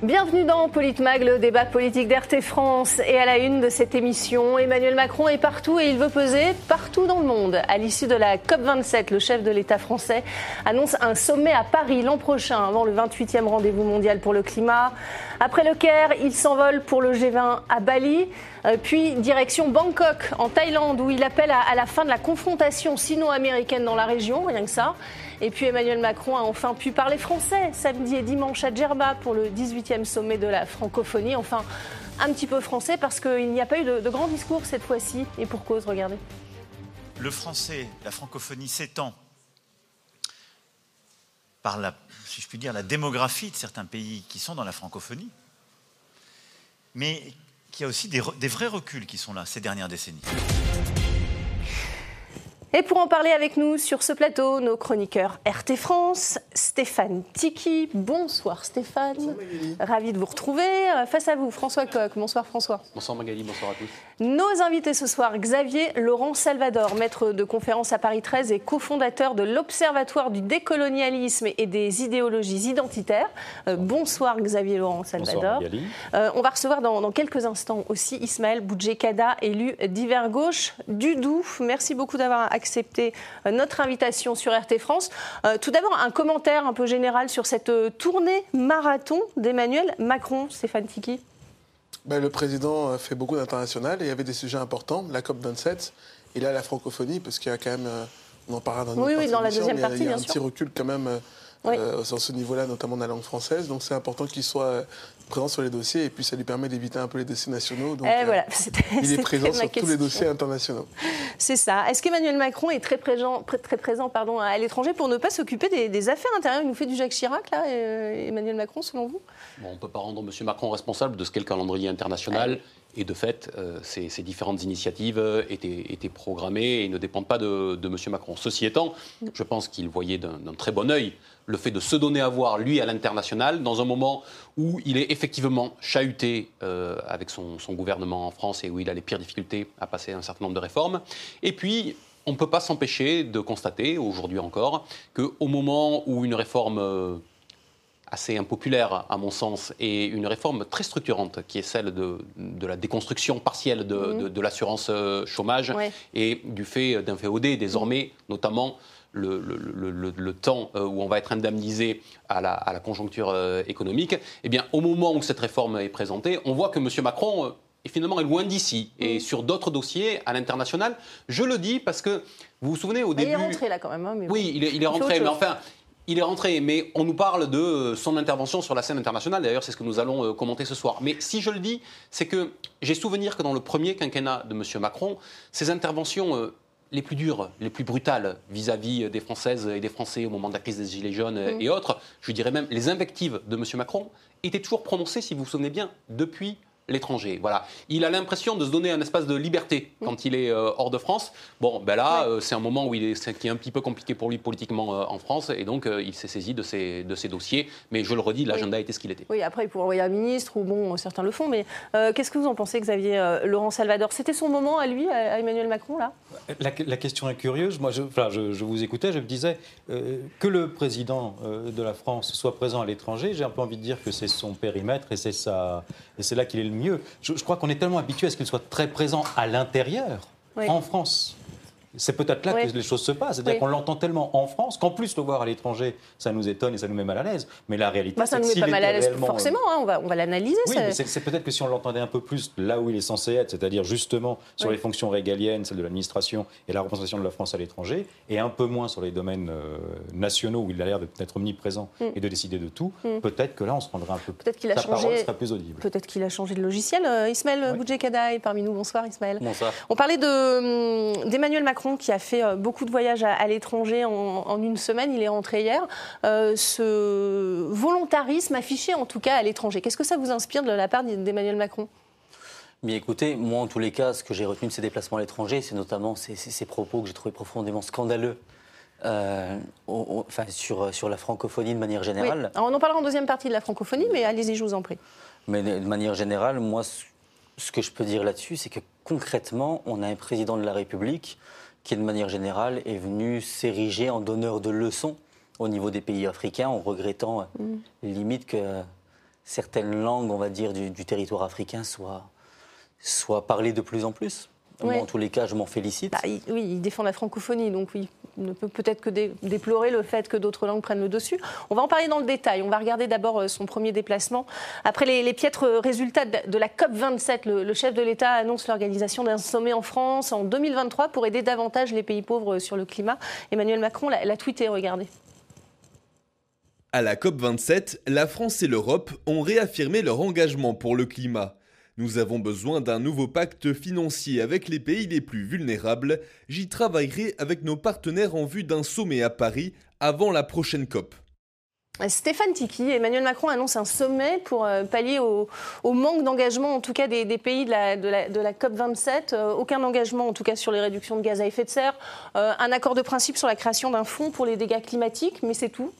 Bienvenue dans Politmag, le débat politique d'RT France. Et à la une de cette émission, Emmanuel Macron est partout et il veut peser partout dans le monde. À l'issue de la COP27, le chef de l'État français annonce un sommet à Paris l'an prochain, avant le 28e rendez-vous mondial pour le climat. Après le Caire, il s'envole pour le G20 à Bali. Euh, puis direction Bangkok, en Thaïlande, où il appelle à la fin de la confrontation sino-américaine dans la région, rien que ça. Et puis Emmanuel Macron a enfin pu parler français samedi et dimanche à Djerba pour le 18e sommet de la francophonie. Enfin, un petit peu français parce qu'il n'y a pas eu de, de grand discours cette fois-ci. Et pour cause, regardez. Le français, la francophonie s'étend par la, si je puis dire, la démographie de certains pays qui sont dans la francophonie, mais qu'il y a aussi des, des vrais reculs qui sont là ces dernières décennies. Et pour en parler avec nous sur ce plateau, nos chroniqueurs RT France, Stéphane Tiki. Bonsoir Stéphane. Bonsoir Ravi de vous retrouver. Euh, face à vous, François Coq. Bonsoir François. Bonsoir Magali, bonsoir à tous. Nos invités ce soir, Xavier Laurent Salvador, maître de conférence à Paris 13 et cofondateur de l'Observatoire du décolonialisme et des idéologies identitaires. Euh, bonsoir Xavier Laurent Salvador. Bonsoir euh, on va recevoir dans, dans, quelques instants aussi Ismaël Boudjekada, élu d'hiver gauche du Doubs. Merci beaucoup d'avoir accepté euh, notre invitation sur RT France. Euh, tout d'abord, un commentaire un peu général sur cette euh, tournée marathon d'Emmanuel Macron, Stéphane Tiki. Ben, le président fait beaucoup d'international et il y avait des sujets importants, la COP27 et là la francophonie, parce qu'il y a quand même, on en parlera dans, oui, oui, dans la deuxième partie, il y a un petit recul quand même Oui. euh, sur ce niveau-là, notamment de la langue française. Donc c'est important qu'il soit présent sur les dossiers et puis ça lui permet d'éviter un peu les dossiers nationaux. Donc, Eh euh, voilà, il est présent sur tous les dossiers internationaux. C'est ça. Est-ce qu'Emmanuel Macron est très présent, pr- très présent pardon, à l'étranger pour ne pas s'occuper des, des affaires intérieures Il nous fait du Jacques Chirac, là, euh, Emmanuel Macron, selon vous? Bon, on ne peut pas rendre M. Macron responsable de ce qu'est le calendrier international. Et de fait, euh, ces, ces différentes initiatives euh, étaient, étaient programmées et ne dépendent pas de, de M. Macron. Ceci étant, je pense qu'il voyait d'un très bon œil le fait de se donner à voir, lui, à l'international, dans un moment où il est effectivement chahuté euh, avec son, son gouvernement en France et où il a les pires difficultés à passer un certain nombre de réformes. Et puis, on ne peut pas s'empêcher de constater, aujourd'hui encore, qu'au moment où une réforme assez impopulaire à mon sens et une réforme très structurante qui est celle de, de la déconstruction partielle de, Mhm. de- de l'assurance euh, chômage Ouais. et du fait d'un VOD désormais notamment le, le- le- le- temps euh, où on va être indemnisé à la, à la conjoncture euh, économique, eh bien, au moment où cette réforme est présentée, on voit que M. Macron euh, est finalement loin d'ici. Mhm. Et sur d'autres dossiers à l'international, je le dis parce que vous vous souvenez au Bah, Il début... est rentré, là, quand même. hein, mais bon. Oui, il est, il est rentré, mais enfin, il est rentré, mais on nous parle de euh, son intervention sur la scène internationale. D'ailleurs, c'est ce que nous allons euh, commenter ce soir. Mais si je le dis, c'est que j'ai souvenir que dans le premier quinquennat de M. Macron, ses interventions euh, les plus dures, les plus brutales vis-à-vis des Françaises et des Français au moment de la crise des Gilets jaunes euh, Mm. et autres, je dirais même les invectives de M. Macron, étaient toujours prononcées, si vous vous souvenez bien, depuis l'étranger. Voilà. Il a l'impression de se donner un espace de liberté quand il est euh, hors de France. Bon, ben là, Ouais. euh, c'est un moment où il est, c'est- qui est un petit peu compliqué pour lui politiquement euh, en France, et donc euh, il s'est saisi de ces, de ces dossiers. Mais je le redis, l'agenda était ce qu'il était. Oui, après, il pourrait envoyer un ministre, ou bon, certains le font, mais euh, qu'est-ce que vous en pensez, Xavier euh, Laurent Salvador? C'était son moment à lui, à à Emmanuel Macron, là? La, la question est curieuse. Moi, je, enfin, je, je vous écoutais, je me disais euh, que le président euh, de la France soit présent à l'étranger. J'ai un peu envie de dire que c'est son périmètre et c'est ça, et c'est là qu'il est le mieux. Je, je crois qu'on est tellement habitué à ce qu'il soit très présent à l'intérieur, Oui. en France. C'est peut-être là Oui. que les choses se passent. C'est-à-dire Oui. qu'on l'entend tellement en France qu'en plus le voir à l'étranger, ça nous étonne et ça nous met mal à l'aise. Mais la réalité, Bah, Ça nous met pas mal à l'aise, euh, forcément, hein, on va, on va l'analyser. oui, c'est peut-être que si on l'entendait un peu plus là où il est censé être, c'est-à-dire justement sur Oui. les fonctions régaliennes, celles de l'administration et la représentation de la France à l'étranger, et un peu moins sur les domaines euh, nationaux où il a l'air d'être omniprésent Mm. et de décider de tout, Mm. peut-être que là on se rendra un peu Peut-être qu'il a sa changé- parole sera plus audible. Peut-être qu'il a changé de logiciel. Euh, Ismaël. Boudjekada est parmi nous. Bonsoir, Ismaël. Bonsoir. On parlait de, hum, d'Emmanuel Macron qui a fait euh, beaucoup de voyages à, à l'étranger en, en une semaine. Il est rentré hier. Euh, ce volontarisme affiché, en tout cas, à l'étranger, qu'est-ce que ça vous inspire de la part d'Emmanuel Macron? Mais écoutez, moi en tous les cas, ce que j'ai retenu de ces déplacements à l'étranger, c'est notamment ces, ces- ces propos que j'ai trouvés profondément scandaleux euh, enfin, sur, sur la francophonie de manière Oui. générale. Alors, On en parlera en deuxième partie de la francophonie, mais allez-y, je vous en prie. Mais de manière générale, moi, ce que je peux dire là-dessus, c'est que concrètement, on a un président de la République qui, de manière générale, est venu s'ériger en donneur de leçons au niveau des pays africains, en regrettant euh, limite que certaines langues, on va dire, du, du territoire africain soient, soient parlées de plus en plus. Moi, Ouais. en tous les cas, je m'en félicite. Bah, il- oui, il défend la francophonie, donc oui, il ne peut peut-être que dé- déplorer le fait que d'autres langues prennent le dessus. On va en parler dans le détail. On va regarder d'abord euh, son premier déplacement. Après les, les piètres résultats de la COP27, le, le chef de l'État annonce l'organisation d'un sommet en France en 2023 pour aider davantage les pays pauvres sur le climat. Emmanuel Macron l'a l'a tweeté, regardez. À la COP27, la France et l'Europe ont réaffirmé leur engagement pour le climat. Nous avons besoin d'un nouveau pacte financier avec les pays les plus vulnérables. J'y travaillerai avec nos partenaires en vue d'un sommet à Paris avant la prochaine COP. Stéphane Tiki, Emmanuel Macron annonce un sommet pour euh, pallier au, manque d'engagement, en tout cas des, pays de la, de la- de la COP27. Euh, aucun engagement, en tout cas, sur les réductions de gaz à effet de serre. Euh, un accord de principe sur la création d'un fonds pour les dégâts climatiques, mais c'est tout.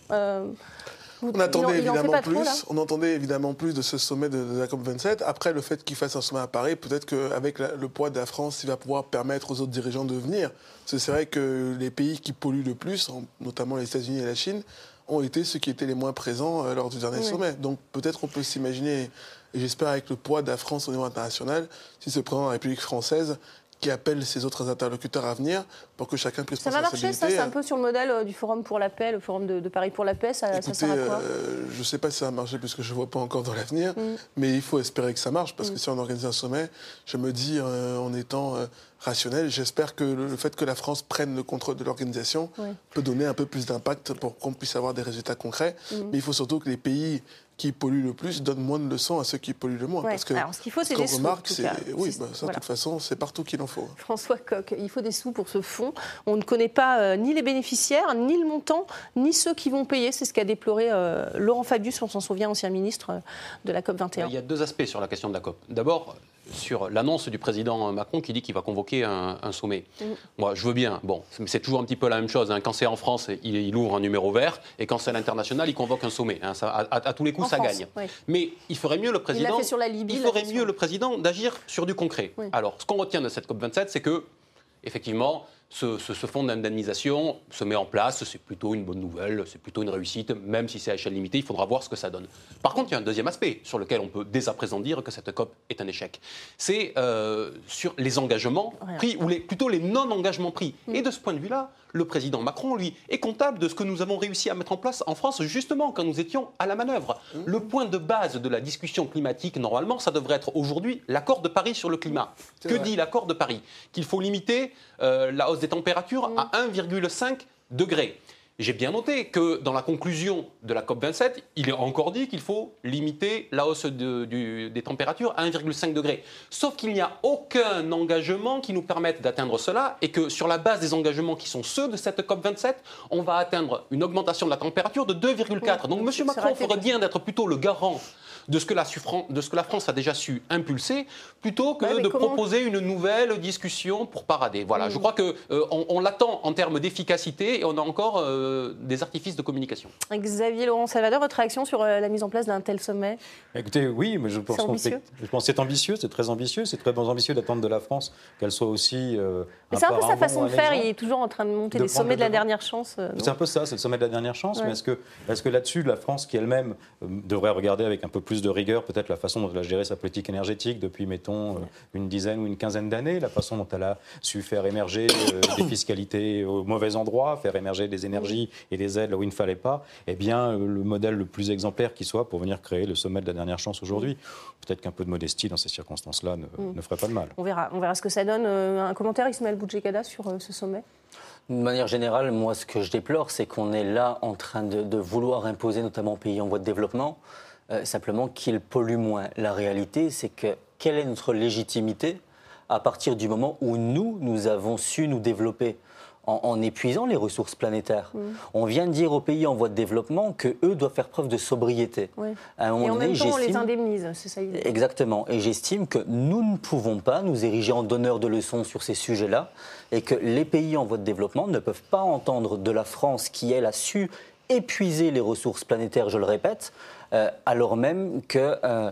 Vous- On attendait il en- il en fait évidemment trop, plus. on entendait évidemment plus de ce sommet de, de la COP 27. Après, le fait qu'il fasse un sommet à Paris, peut-être qu'avec le poids de la France, il va pouvoir permettre aux autres dirigeants de venir. C'est vrai que les pays qui polluent le plus, en- notamment les États-Unis et la Chine, ont été ceux qui étaient les moins présents euh, lors du dernier Oui. sommet. Donc peut-être on peut s'imaginer, et j'espère avec le poids de la France au niveau international, si ce président de la République française qui appelle ses autres interlocuteurs à venir pour que chacun puisse Ça prendre va sa marcher, ça C'est un peu sur le modèle euh, du Forum pour la paix, le Forum de, de Paris pour la paix. Ça, ça sert à quoi euh, je ne sais pas si ça va marcher puisque je ne vois pas encore dans l'avenir, Mm. mais il faut espérer que ça marche parce que si on organise un sommet, je me dis euh, en étant euh, rationnel, j'espère que le, le fait que la France prenne le contrôle de l'organisation peut donner un peu plus d'impact pour qu'on puisse avoir des résultats concrets. Mm. Mais il faut surtout que les pays qui polluent le plus donnent moins de leçons à ceux qui polluent le moins. Ouais. Parce que Alors, ce qu'il faut, c'est qu'on des sous, en remarque, tout c'est cas. oui, C'est- bah, ça, voilà. de toute façon, c'est partout qu'il en faut. François Coq, il faut des sous pour ce fonds. On ne connaît pas euh, ni les bénéficiaires, ni le montant, ni ceux qui vont payer. C'est ce qu'a déploré euh, Laurent Fabius, on s'en souvient, ancien ministre euh, de la COP21. Il y a deux aspects sur la question de la COP. D'abord, sur l'annonce du président Macron qui dit qu'il va convoquer un, un sommet. Mm. Moi, je veux bien. Bon, c'est- toujours un petit peu la même chose. hein. Quand c'est en France, il, il ouvre un numéro vert, et quand c'est à l'international, il convoque un sommet. hein. Ça, à, à- à tous les coups, En ça France, gagne. oui. Mais il ferait mieux le président. fait sur la Libye, il la ferait mieux le président d'agir sur du concret. Oui. Alors, ce qu'on retient de cette COP 27, c'est que effectivement, ce, ce- ce fonds d'indemnisation se met en place, c'est plutôt une bonne nouvelle, c'est plutôt une réussite, même si c'est à échelle limitée, il faudra voir ce que ça donne. Par contre, il y a un deuxième aspect sur lequel on peut dès à présent dire que cette COP est un échec. C'est euh, sur les engagements pris, ou les, plutôt les non-engagements pris. Et de ce point de vue-là, le président Macron, lui, est comptable de ce que nous avons réussi à mettre en place en France, justement, quand nous étions à la manœuvre. Le point de base de la discussion climatique, normalement, ça devrait être aujourd'hui l'accord de Paris sur le climat. C'est Que vrai. dit l'accord de Paris? Qu'il faut limiter euh, la hausse des températures à 1,5 degré. J'ai bien noté que dans la conclusion de la COP27, il est encore dit qu'il faut limiter la hausse de- du- des températures à 1,5 degré. Sauf qu'il n'y a aucun engagement qui nous permette d'atteindre cela et que sur la base des engagements qui sont ceux de cette COP27, on va atteindre une augmentation de la température de 2,4. Oui, Donc M. Macron ferait bien d'être plutôt le garant de ce, que la, Suffran- de ce que la France a déjà su impulser, plutôt que Ouais, de comment- proposer une nouvelle discussion pour parader. Voilà, Mm. je crois qu'on on, on l'attend en termes d'efficacité et on a encore euh, des artifices de communication. Xavier Laurent Salvador, votre réaction sur euh, la mise en place d'un tel sommet? Écoutez, oui, mais je pense ambitieux? je pense que c'est ambitieux, c'est très ambitieux, c'est très ambitieux d'attendre de la France qu'elle soit aussi. euh, Mais c'est un peu sa façon de faire. Il est toujours en train de monter De les sommets de la dernière chance. euh, C'est un peu ça, c'est le sommet de la dernière chance, Ouais. mais est-ce que, est que là-dessus, la France, qui elle-même euh, devrait regarder avec un peu plus de rigueur peut-être la façon dont elle a géré sa politique énergétique depuis, mettons, euh, une dizaine ou une quinzaine d'années, la façon dont elle a su faire émerger euh, des fiscalités au mauvais endroit, faire émerger des énergies et des aides là où il ne fallait pas, eh bien, euh, le modèle le plus exemplaire qui soit pour venir créer le sommet de la dernière chance aujourd'hui. Peut-être qu'un peu de modestie dans ces circonstances-là ne, ne ferait pas de mal. On verra, on verra ce que ça donne. Un commentaire, Ismaël Boudjekada, sur euh, ce sommet? De manière générale, moi, ce que je déplore, c'est qu'on est là en train de, de vouloir imposer, notamment aux pays en voie de développement, euh, simplement qu'ils polluent moins. La réalité, c'est que quelle est notre légitimité à partir du moment où nous, nous avons su nous développer en, en épuisant les ressources planétaires On vient de dire aux pays en voie de développement que eux doivent faire preuve de sobriété. Ouais. À un moment Et en donné, même temps, on les indemnise, c'est ça l'idée. Exactement. Et j'estime que nous ne pouvons pas nous ériger en donneurs de leçons sur ces sujets-là et que les pays en voie de développement ne peuvent pas entendre de la France qui, elle, a su épuiser les ressources planétaires, je le répète, euh, alors même que, euh,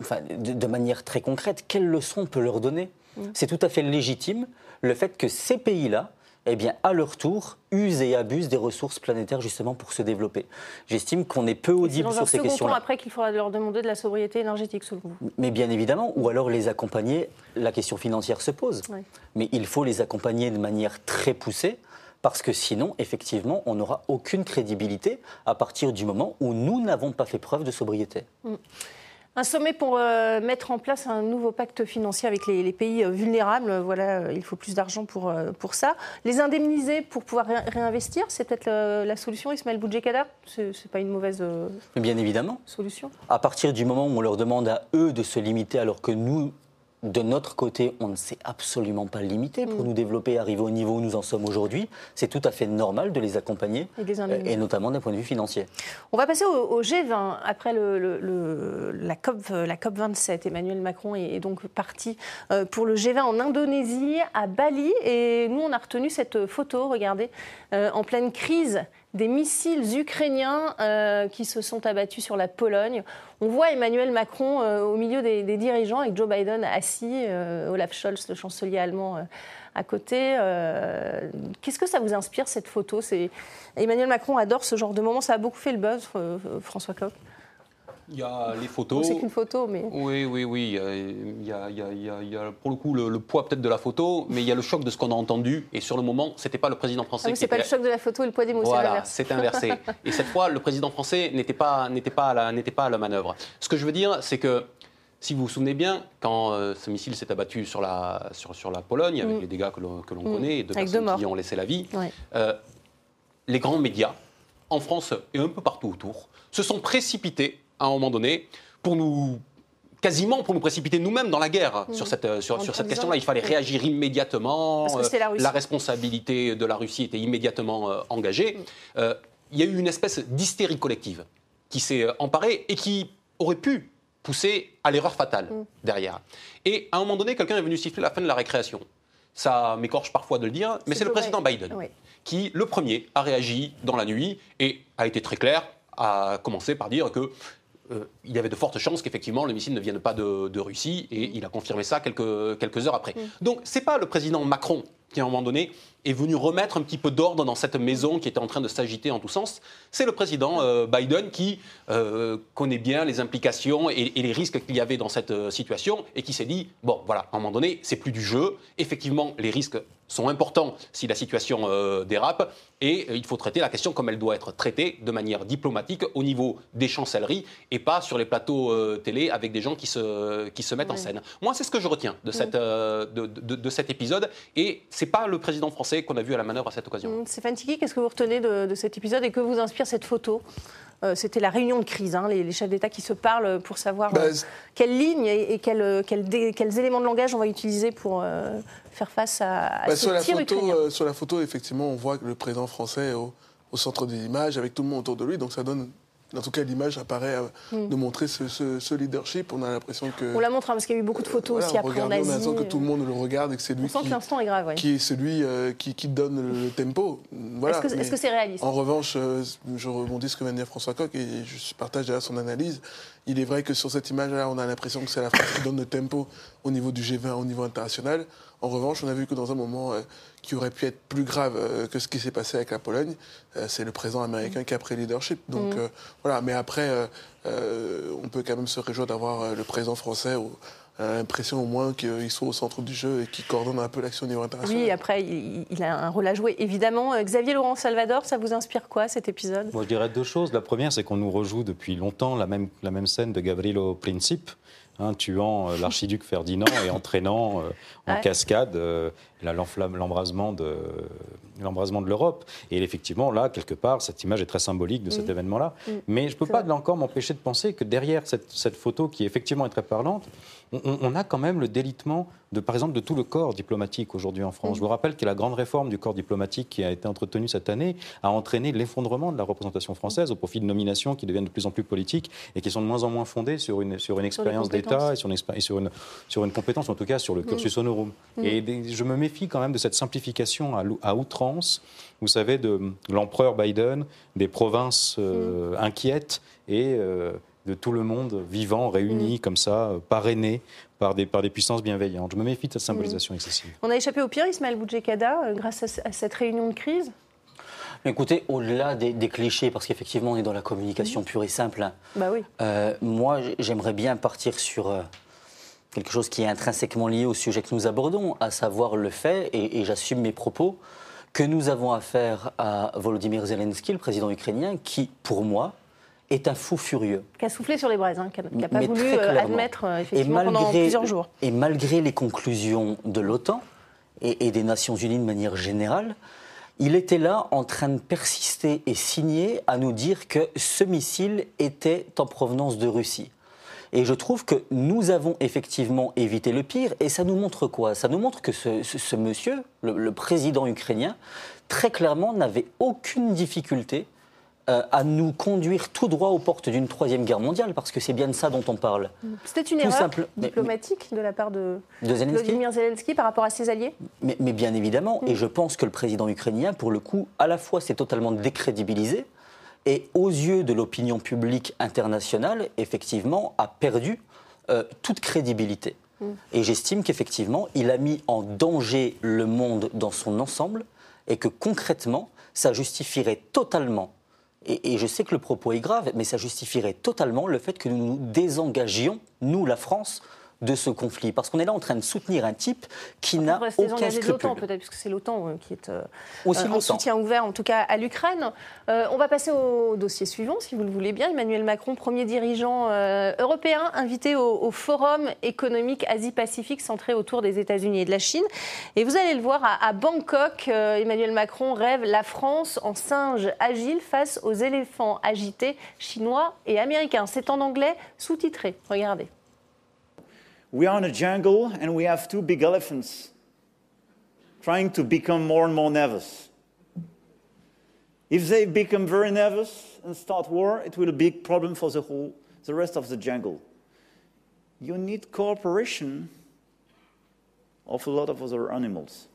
enfin, de, de manière très concrète, quelle leçon on peut leur donner? C'est tout à fait légitime le fait que ces pays-là eh bien, à leur tour, usent et abusent des ressources planétaires justement pour se développer. J'estime qu'on est peu audible sur ces questions-là. Temps après qu'il faudra leur demander de la sobriété énergétique, selon vous. Mais bien évidemment, ou alors les accompagner. La question financière se pose, mais il faut les accompagner de manière très poussée. Parce que sinon, effectivement, on n'aura aucune crédibilité à partir du moment où nous n'avons pas fait preuve de sobriété. Mm. Un sommet pour euh, mettre en place un nouveau pacte financier avec les, pays euh, vulnérables. Voilà, euh, il faut plus d'argent pour, pour ça. Les indemniser pour pouvoir réinvestir, c'est peut-être la, solution, Ismaël Boudjekada? Ce n'est pas une mauvaise Bien évidemment. solution. À partir du moment où on leur demande à eux de se limiter alors que nous, de notre côté, on ne s'est absolument pas limité pour mm. nous développer, arriver au niveau où nous en sommes aujourd'hui. C'est tout à fait normal de les accompagner, et, notamment d'un point de vue financier. On va passer au, G20 après la, COP, la COP 27. Emmanuel Macron est, donc parti euh, pour le G20 en Indonésie, à Bali. Et nous, on a retenu cette photo, regardez, euh, en pleine crise des missiles ukrainiens euh, qui se sont abattus sur la Pologne. On voit Emmanuel Macron euh, au milieu des, dirigeants avec Joe Biden assis, euh, Olaf Scholz, le chancelier allemand, à côté. Qu'est-ce que ça vous inspire cette photo? Emmanuel Macron adore ce genre de moment. Ça a beaucoup fait le buzz, François Coq? Il y a les photos. C'est qu'une photo, mais. Oui, oui, oui. Il y a, il y a, pour le coup le, poids peut-être de la photo, mais il y a le choc de ce qu'on a entendu. Et sur le moment, c'était pas le président français. Ah oui, c'est pas le choc de la photo et le poids des mots, voilà, c'est inversé. et cette fois, le président français n'était pas, n'était pas, à la, n'était pas à la manœuvre. Ce que je veux dire, c'est que si vous vous souvenez bien, quand euh, ce missile s'est abattu sur la, sur, sur la Pologne, avec mm. les dégâts que l'on, mm. connaît, et deux personnes qui ont laissé la vie, euh, les grands médias, en France et un peu partout autour, se sont précipités à un moment donné pour nous quasiment pour nous précipiter nous-mêmes dans la guerre sur mm. cette, euh, sur, cette question-là. Il fallait réagir immédiatement. la, la, responsabilité de la Russie était immédiatement euh, engagée. Mm. Euh, il y a eu une espèce d'hystérie collective qui s'est emparée et qui aurait pu pousser à l'erreur fatale mm. derrière. Et à un moment donné, quelqu'un est venu siffler la fin de la récréation. Ça m'écorche parfois de le dire, mais c'est le président Biden qui, le premier, a réagi dans la nuit et a été très clair, a commencé par dire que euh, il y avait de fortes chances qu'effectivement le missile ne vienne pas de, Russie et il a confirmé ça quelques, quelques heures après. Donc, mm. Donc c'est pas le président Macron qui à un moment donné est venu remettre un petit peu d'ordre dans cette maison qui était en train de s'agiter en tous sens. C'est le président euh, Biden qui euh, connaît bien les implications et, les risques qu'il y avait dans cette situation et qui s'est dit bon, voilà, à un moment donné, c'est plus du jeu. Effectivement, les risques sont importants si la situation dérape et il faut traiter la question comme elle doit être traitée de manière diplomatique au niveau des chancelleries et pas sur les plateaux télé avec des gens qui se, qui se mettent en scène. Moi, c'est ce que je retiens de, cette, de, de, cet épisode et c'est pas le président français qu'on a vu à la manœuvre à cette occasion. Mmh, Stéphane Tiki, qu'est-ce que vous retenez de, cet épisode et que vous inspire cette photo? Euh, C'était la réunion de crise, hein, les, chefs d'État qui se parlent pour savoir bah, euh, quelle ligne et, euh, quels éléments de langage on va utiliser pour faire face à, bah, ce sur tir la photo, Sur la photo, effectivement, on voit que le président français au, au centre des images avec tout le monde autour de lui, donc ça donne en tout cas, l'image apparaît euh, mm. de montrer ce, leadership. On a l'impression que. On la montre hein, parce qu'il y a eu beaucoup de photos aussi après en Asie. On a l'impression que tout le monde le regarde et que c'est lui qui, est, grave, qui est celui euh, qui, donne le tempo. Voilà. Est-ce que c'est réaliste? En revanche, euh, je rebondis ce que vient de dire François Coq et je partage déjà son analyse. Il est vrai que sur cette image-là, on a l'impression que c'est la France qui donne le tempo au niveau du G20, au niveau international. En revanche, on a vu que dans un moment euh, qui aurait pu être plus grave euh, que ce qui s'est passé avec la Pologne, euh, c'est le président américain qui a pris le leadership. Donc mm. voilà, mais après, on peut quand même se réjouir d'avoir le président français. L'impression au moins qu'il soit au centre du jeu et qu'il coordonne un peu l'action au niveau international. Oui, après, il, a un rôle à jouer, évidemment. Xavier Laurent Salvador, ça vous inspire quoi cet épisode? Moi, je dirais deux choses. La première, c'est qu'on nous rejoue depuis longtemps la même, la même scène de Gavrilo Princip, Hein, tuant euh, l'archiduc Ferdinand et entraînant euh, en cascade euh, l'embrasement de, l'embrasement de l'Europe. Et effectivement, là, quelque part, cette image est très symbolique de cet mm. événement-là. Mm. Mais je ne peux pas, là encore, m'empêcher de penser que derrière cette, cette, photo, qui effectivement est très parlante, on, a quand même le délitement, de, par exemple, de tout le corps diplomatique aujourd'hui en France. Mm. Je vous rappelle que la grande réforme du corps diplomatique qui a été entretenue cette année a entraîné l'effondrement de la représentation française au profit de nominations qui deviennent de plus en plus politiques et qui sont de moins en moins fondées sur une, sur une expérience d'État et, sur une, sur, une, sur une compétence, en tout cas sur le mm. cursus honorum. Mm. Et je me méfie quand même de cette simplification à, à outrance, vous savez, de l'empereur Biden, des provinces euh, inquiètes et. Euh, de tout le monde vivant, réuni comme ça, euh, parrainé par des, par des puissances bienveillantes. Je me méfie de cette symbolisation excessive. On a échappé au pire, Ismaël Boudjekada, euh, grâce à, cette réunion de crise? Écoutez, au-delà des, des clichés, parce qu'effectivement on est dans la communication pure et simple, hein, Bah oui. euh, moi j'aimerais bien partir sur euh, quelque chose qui est intrinsèquement lié au sujet que nous abordons, à savoir le fait, et, et j'assume mes propos, que nous avons affaire à Volodymyr Zelensky, le président ukrainien, qui, pour moi, est un fou furieux. Qui a soufflé sur les braises, hein, qui n'a pas Mais voulu euh, admettre euh, effectivement pendant plusieurs jours. Et malgré les conclusions de l'OTAN et, et des Nations Unies de manière générale, il était là en train de persister et signer à nous dire que ce missile était en provenance de Russie. Et je trouve que nous avons effectivement évité le pire. Et ça nous montre quoi? Ça nous montre que ce, ce- ce monsieur, le, le président ukrainien, très clairement n'avait aucune difficulté euh, à nous conduire tout droit aux portes d'une troisième guerre mondiale, parce que c'est bien de ça dont on parle. C'était une Tout erreur simple- mais- diplomatique de la part de De Zelensky Vladimir Zelensky par rapport à ses alliés Mais, mais bien évidemment, et je pense que le président ukrainien, pour le coup, à la fois s'est totalement décrédibilisé, et aux yeux de l'opinion publique internationale, effectivement, a perdu euh, toute crédibilité. Et j'estime qu'effectivement, il a mis en danger le monde dans son ensemble, et que concrètement, ça justifierait totalement, et, je sais que le propos est grave, mais ça justifierait totalement le fait que nous nous désengagions, nous, la France, de ce conflit. Parce qu'on est là en train de soutenir un type qui n'a aucun de l'OTAN scrupule. peut-être, puisque c'est l'OTAN euh, qui est euh, Aussi euh, en soutien ouvert, en tout cas à l'Ukraine. Euh, on va passer au dossier suivant, si vous le voulez bien. Emmanuel Macron, premier dirigeant euh, européen, invité au, au Forum économique Asie-Pacifique centré autour des États-Unis et de la Chine. Et vous allez le voir, à, à Bangkok, Emmanuel Macron rêve la France en singe agile face aux éléphants agités chinois et américains. C'est en anglais sous-titré. Regardez. We are in a jungle and we have two big elephants trying to become more and more nervous. If they become very nervous and start war, it will be a big problem for the whole, the rest of the jungle. You need cooperation of a lot of other animals.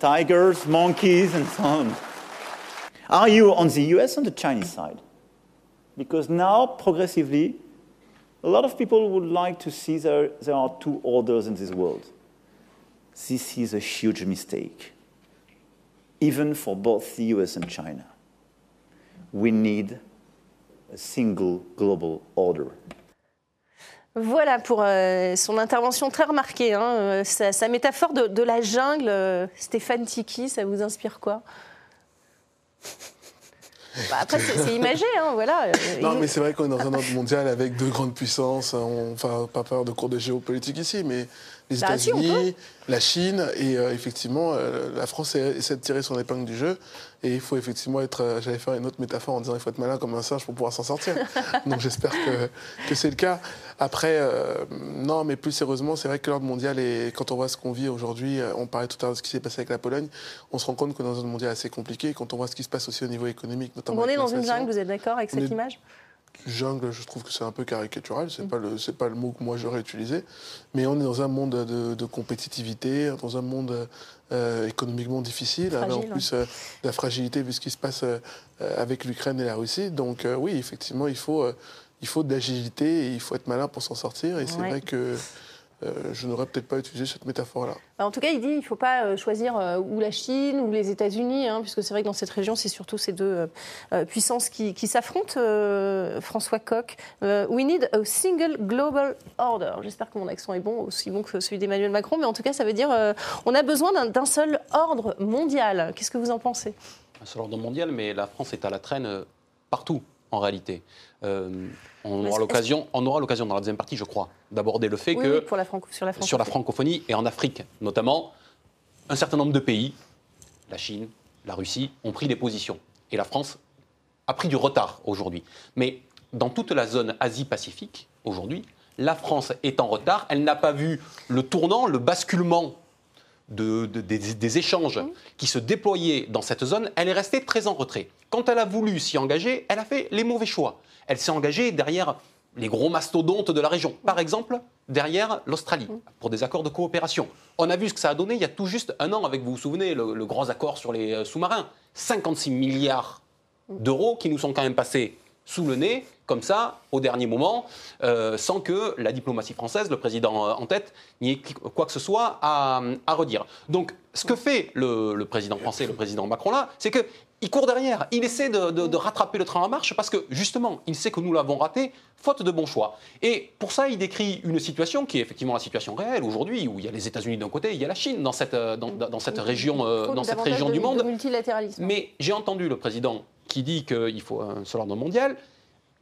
Tigers, monkeys, and so on. Are you on the US or the Chinese side? Because now, progressively, a lot of people would like to see there, there are two orders in this world. This is a huge mistake, even for both the US and China. We need a single global order. Voilà pour euh, son intervention très remarquée. hein, euh, sa, métaphore de, de la jungle, euh, Stéphane Tiki, ça vous inspire quoi? Bah, Après, c'est imagé, hein, voilà. il Non, mais c'est vrai qu'on est dans un ordre mondial avec deux grandes puissances. On enfin, pas peur de cours de géopolitique ici, mais les Bah, si, États-Unis, la Chine, et euh, effectivement, euh, la France essaie de tirer son épingle du jeu. Et il faut effectivement être. euh, J'allais faire une autre métaphore en disant il faut être malin comme un singe pour pouvoir s'en sortir. Donc j'espère que, que c'est le cas. Après, euh, non, mais plus sérieusement, c'est vrai que l'ordre mondial, et quand on voit ce qu'on vit aujourd'hui, euh, on parlait tout à l'heure de ce qui s'est passé avec la Pologne, on se rend compte que dans un ordre mondial assez compliqué, quand on voit ce qui se passe aussi au niveau économique, notamment. on est dans une jungle, vous êtes d'accord avec cette est- image? Jungle, je trouve que c'est un peu caricatural, c'est pas le c'est pas le mot que moi j'aurais utilisé, mais on est dans un monde de, de compétitivité, dans un monde euh, économiquement difficile, avec en Fragile, plus euh, la fragilité vu ce qui se passe euh, avec l'Ukraine et la Russie. Donc oui, effectivement, il faut il faut de l'agilité et il faut être malin pour s'en sortir. Et c'est vrai que euh, je n'aurais peut-être pas utilisé cette métaphore-là. Bah, En tout cas, il dit qu'il ne faut pas euh, choisir euh, ou la Chine ou les États-Unis, hein, puisque c'est vrai que dans cette région, c'est surtout ces deux euh, puissances qui, qui s'affrontent. euh, François Koch, Euh, we need a single global order. J'espère que mon accent est bon, aussi bon que celui d'Emmanuel Macron, mais en tout cas, ça veut dire euh, on a besoin d'un- seul ordre mondial. Qu'est-ce que vous en pensez? Un seul ordre mondial, mais la France est à la traîne partout, en réalité. Euh, on, aura l'occasion, on aura l'occasion dans la deuxième partie, je crois, d'aborder le fait Oui, que oui, pour la franco sur la sur la francophonie. francophonie et en Afrique notamment, un certain nombre de pays, la Chine, la Russie, ont pris des positions. Et la France a pris du retard aujourd'hui. Mais dans toute la zone Asie-Pacifique, aujourd'hui, la France est en retard. Elle n'a pas vu le tournant, le basculement de- de- des, des échanges qui se déployaient dans cette zone. Elle est restée très en retrait. Quand elle a voulu s'y engager, elle a fait les mauvais choix. Elle s'est engagée derrière les gros mastodontes de la région. Par exemple, derrière l'Australie, pour des accords de coopération. On a vu ce que ça a donné il y a tout juste un an avec, vous vous souvenez, le, le gros accord sur les euh, sous-marins. 56 milliards d'euros qui nous sont quand même passés sous le nez, comme ça, au dernier moment, euh, sans que la diplomatie française, le président euh, en tête, n'y ait quoi que ce soit à, à redire. Donc, ce que fait le, le président français, le président Macron là, c'est que il court derrière, il essaie de, de- de rattraper le train en marche parce que justement, il sait que nous l'avons raté, faute de bons choix. Et pour ça, il décrit une situation qui est effectivement la situation réelle aujourd'hui, où il y a les États-Unis d'un côté, il y a la Chine dans cette, euh, dans, dans cette région, euh, dans cette région de- du monde. Mais j'ai entendu le président qui dit qu'il faut un seul ordre mondial,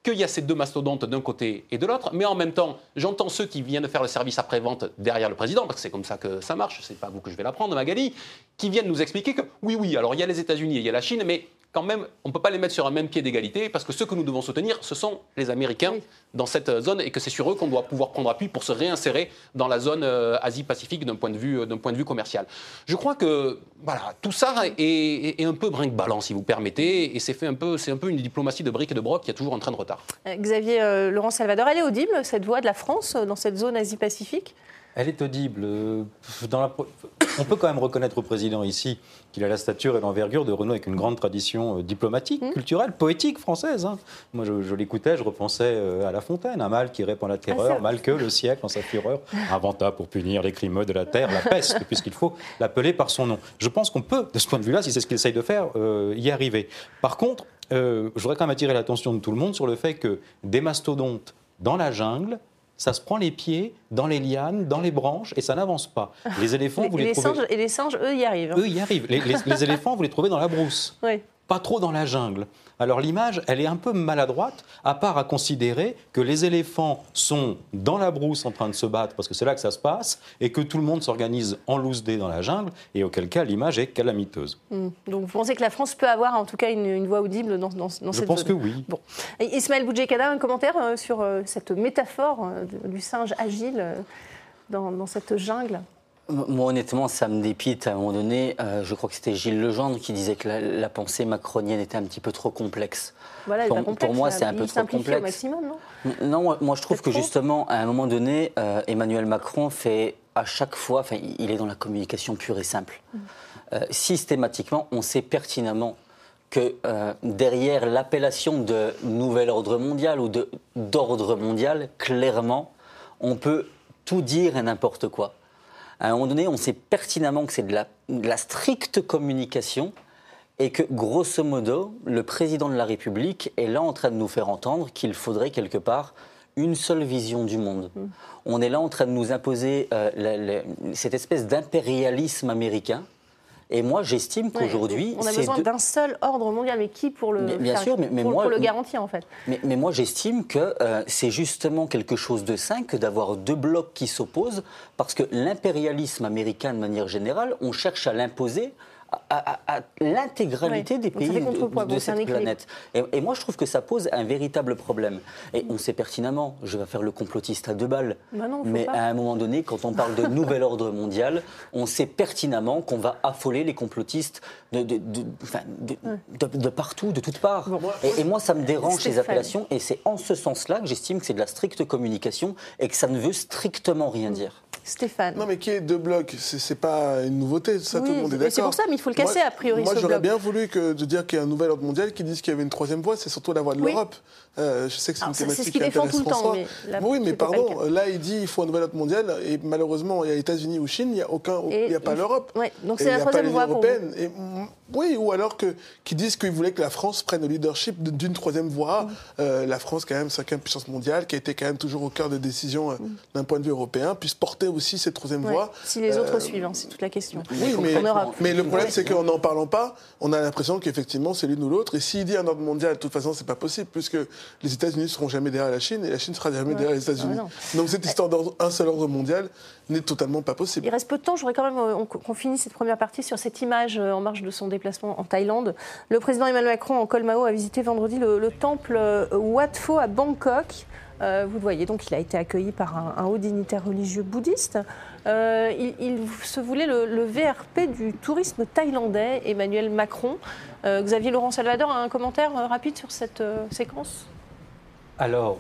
qu'il y a ces deux mastodontes d'un côté et de l'autre, mais en même temps, j'entends ceux qui viennent faire le service après-vente derrière le président, parce que c'est comme ça que ça marche, c'est pas vous que je vais l'apprendre, Magali, qui viennent nous expliquer que oui, oui, alors il y a les États-Unis et il y a la Chine, mais quand même, on ne peut pas les mettre sur un même pied d'égalité, parce que ceux que nous devons soutenir, ce sont les Américains Oui. dans cette zone, et que c'est sur eux qu'on doit pouvoir prendre appui pour se réinsérer dans la zone euh, Asie-Pacifique d'un point, de vue, euh, point de vue commercial. Je crois que voilà, tout ça est, est- est un peu brinque-ballant, si vous permettez, et c'est, fait un peu, c'est un peu une diplomatie de briques et de broc qui a toujours un train de retard. Euh, Xavier euh, Laurent Salvador, elle est audible, cette voix de la France euh, dans cette zone Asie-Pacifique? Elle est audible. euh, Dans la... On peut quand même reconnaître au président ici qu'il a la stature et l'envergure de Renault avec une grande tradition euh, diplomatique, culturelle, poétique française. hein. Moi, je, je l'écoutais, je repensais euh, à La Fontaine, un mal qui répand la Ah, terreur, vrai. mal que le siècle, en sa fureur, inventa pour punir les crimes de la terre, la peste, puisqu'il faut l'appeler par son nom. Je pense qu'on peut, de ce point de vue-là, si c'est ce qu'il essaye de faire, euh, y arriver. Par contre, euh, je voudrais quand même attirer l'attention de tout le monde sur le fait que des mastodontes dans la jungle, ça se prend les pieds dans les lianes, dans les branches, et ça n'avance pas. Les éléphants, vous les, les trouvez... singes, Et les singes, eux, y arrivent. Eux y arrivent. Les, les- les éléphants, vous les trouvez dans la brousse, Oui. Pas trop dans la jungle. Alors l'image, elle est un peu maladroite, à part à considérer que les éléphants sont dans la brousse en train de se battre, parce que c'est là que ça se passe, et que tout le monde s'organise en loose dé dans la jungle, et auquel cas l'image est calamiteuse. Hmm. Donc vous pensez que la France peut avoir en tout cas une, une voix audible dans, dans, dans Je cette pense que zone oui. Bon. Et Ismaël Boudjekada, un commentaire euh, sur euh, cette métaphore euh, du singe agile dans, dans cette jungle? Moi, honnêtement, ça me dépite à un moment donné. Euh, je crois que c'était Gilles Legendre qui disait que la, la pensée macronienne était un petit peu trop complexe. Voilà, Pour- complexe, pour moi, c'est un peu trop simplifie au complexe. maximum, non? Non, moi, moi, je trouve que trop? justement, à un moment donné, euh, Emmanuel Macron fait à chaque fois, enfin, il est dans la communication pure et simple. Mm. Euh, systématiquement, on sait pertinemment que euh, derrière l'appellation de nouvel ordre mondial ou d'ordre mondial, clairement, on peut tout dire et n'importe quoi. À un moment donné, on sait pertinemment que c'est de la, de la stricte communication et que, grosso modo, le président de la République est là en train de nous faire entendre qu'il faudrait quelque part une seule vision du monde. On est là en train de nous imposer euh, la- la- cette espèce d'impérialisme américain. Et moi, j'estime qu'aujourd'hui, on a besoin de- d'un seul ordre mondial, mais qui pour le Bien- bien faire- sûr, mais- mais pour, moi- pour le garantir en fait Mais, mais moi, j'estime que euh, c'est justement quelque chose de sain que d'avoir deux blocs qui s'opposent, parce que l'impérialisme américain, de manière générale, on cherche à l'imposer à, à- à l'intégralité des pays de, cette planète. Et, et moi, je trouve que ça pose un véritable problème. Et on sait pertinemment, je vais faire le complotiste à deux balles, Bah non, mais pas. à un moment donné, quand on parle de nouvel ordre mondial, on sait pertinemment qu'on va affoler les complotistes de, de, de- partout, de toutes parts. Et, et moi, ça me dérange ces appellations, et c'est en ce sens-là que j'estime que c'est de la stricte communication et que ça ne veut strictement rien dire. Stéphane. Non, mais qui est deux blocs C'est pas une nouveauté, ça, Oui, tout le monde est d'accord. c'est pour ça, mais il faut le casser, Moi- a priori, Moi, j'aurais bien voulu que, de dire qu'il y a un nouvel ordre mondial qui dise qu'il y avait une troisième voie, c'est surtout la voie de Oui. l'Europe. Euh, je sais que c'est une thématique ce qui intéresse tout le temps, François. mais là, oui, mais pardon, là, il dit il faut un nouvel ordre mondial, et malheureusement, il y a États-Unis ou Chine, il n'y a, aucun, Et il y a pas l'Europe. Ouais, donc c'est la troisième voie pour européenne. Et, mm, oui, ou alors que, qu'ils disent qu'ils voulaient que la France prenne le leadership de- d'une troisième voie. Mm. Euh, la France, quand même, cinquième puissance mondiale, qui a été quand même toujours au cœur des décisions euh, d'un point de vue européen, puisse porter aussi cette troisième Mm. Ouais, voie. Si les autres suivent, hein, c'est toute la question. oui, mais, le problème, c'est qu'en n'en parlant pas, on a l'impression qu'effectivement, c'est l'une ou l'autre. Et s'il dit un ordre mondial, de toute façon, c'est pas possible, puisque les États-Unis ne seront jamais derrière la Chine et la Chine sera jamais derrière les États-Unis. Ah, non. Donc cette histoire d'un seul ordre mondial n'est totalement pas possible. Il reste peu de temps. Je voudrais quand même euh, on- qu'on finisse cette première partie sur cette image euh, en marge de son déplacement en Thaïlande. Le président Emmanuel Macron en col Mao a visité vendredi le, le temple euh, Wat Pho à Bangkok. Euh, vous le voyez, donc il a été accueilli par un, un haut dignitaire religieux bouddhiste. Euh, il, il se voulait le, le VRP du tourisme thaïlandais, Emmanuel Macron. Euh, Xavier Laurent Salvador a un commentaire rapide sur cette séquence? Alors,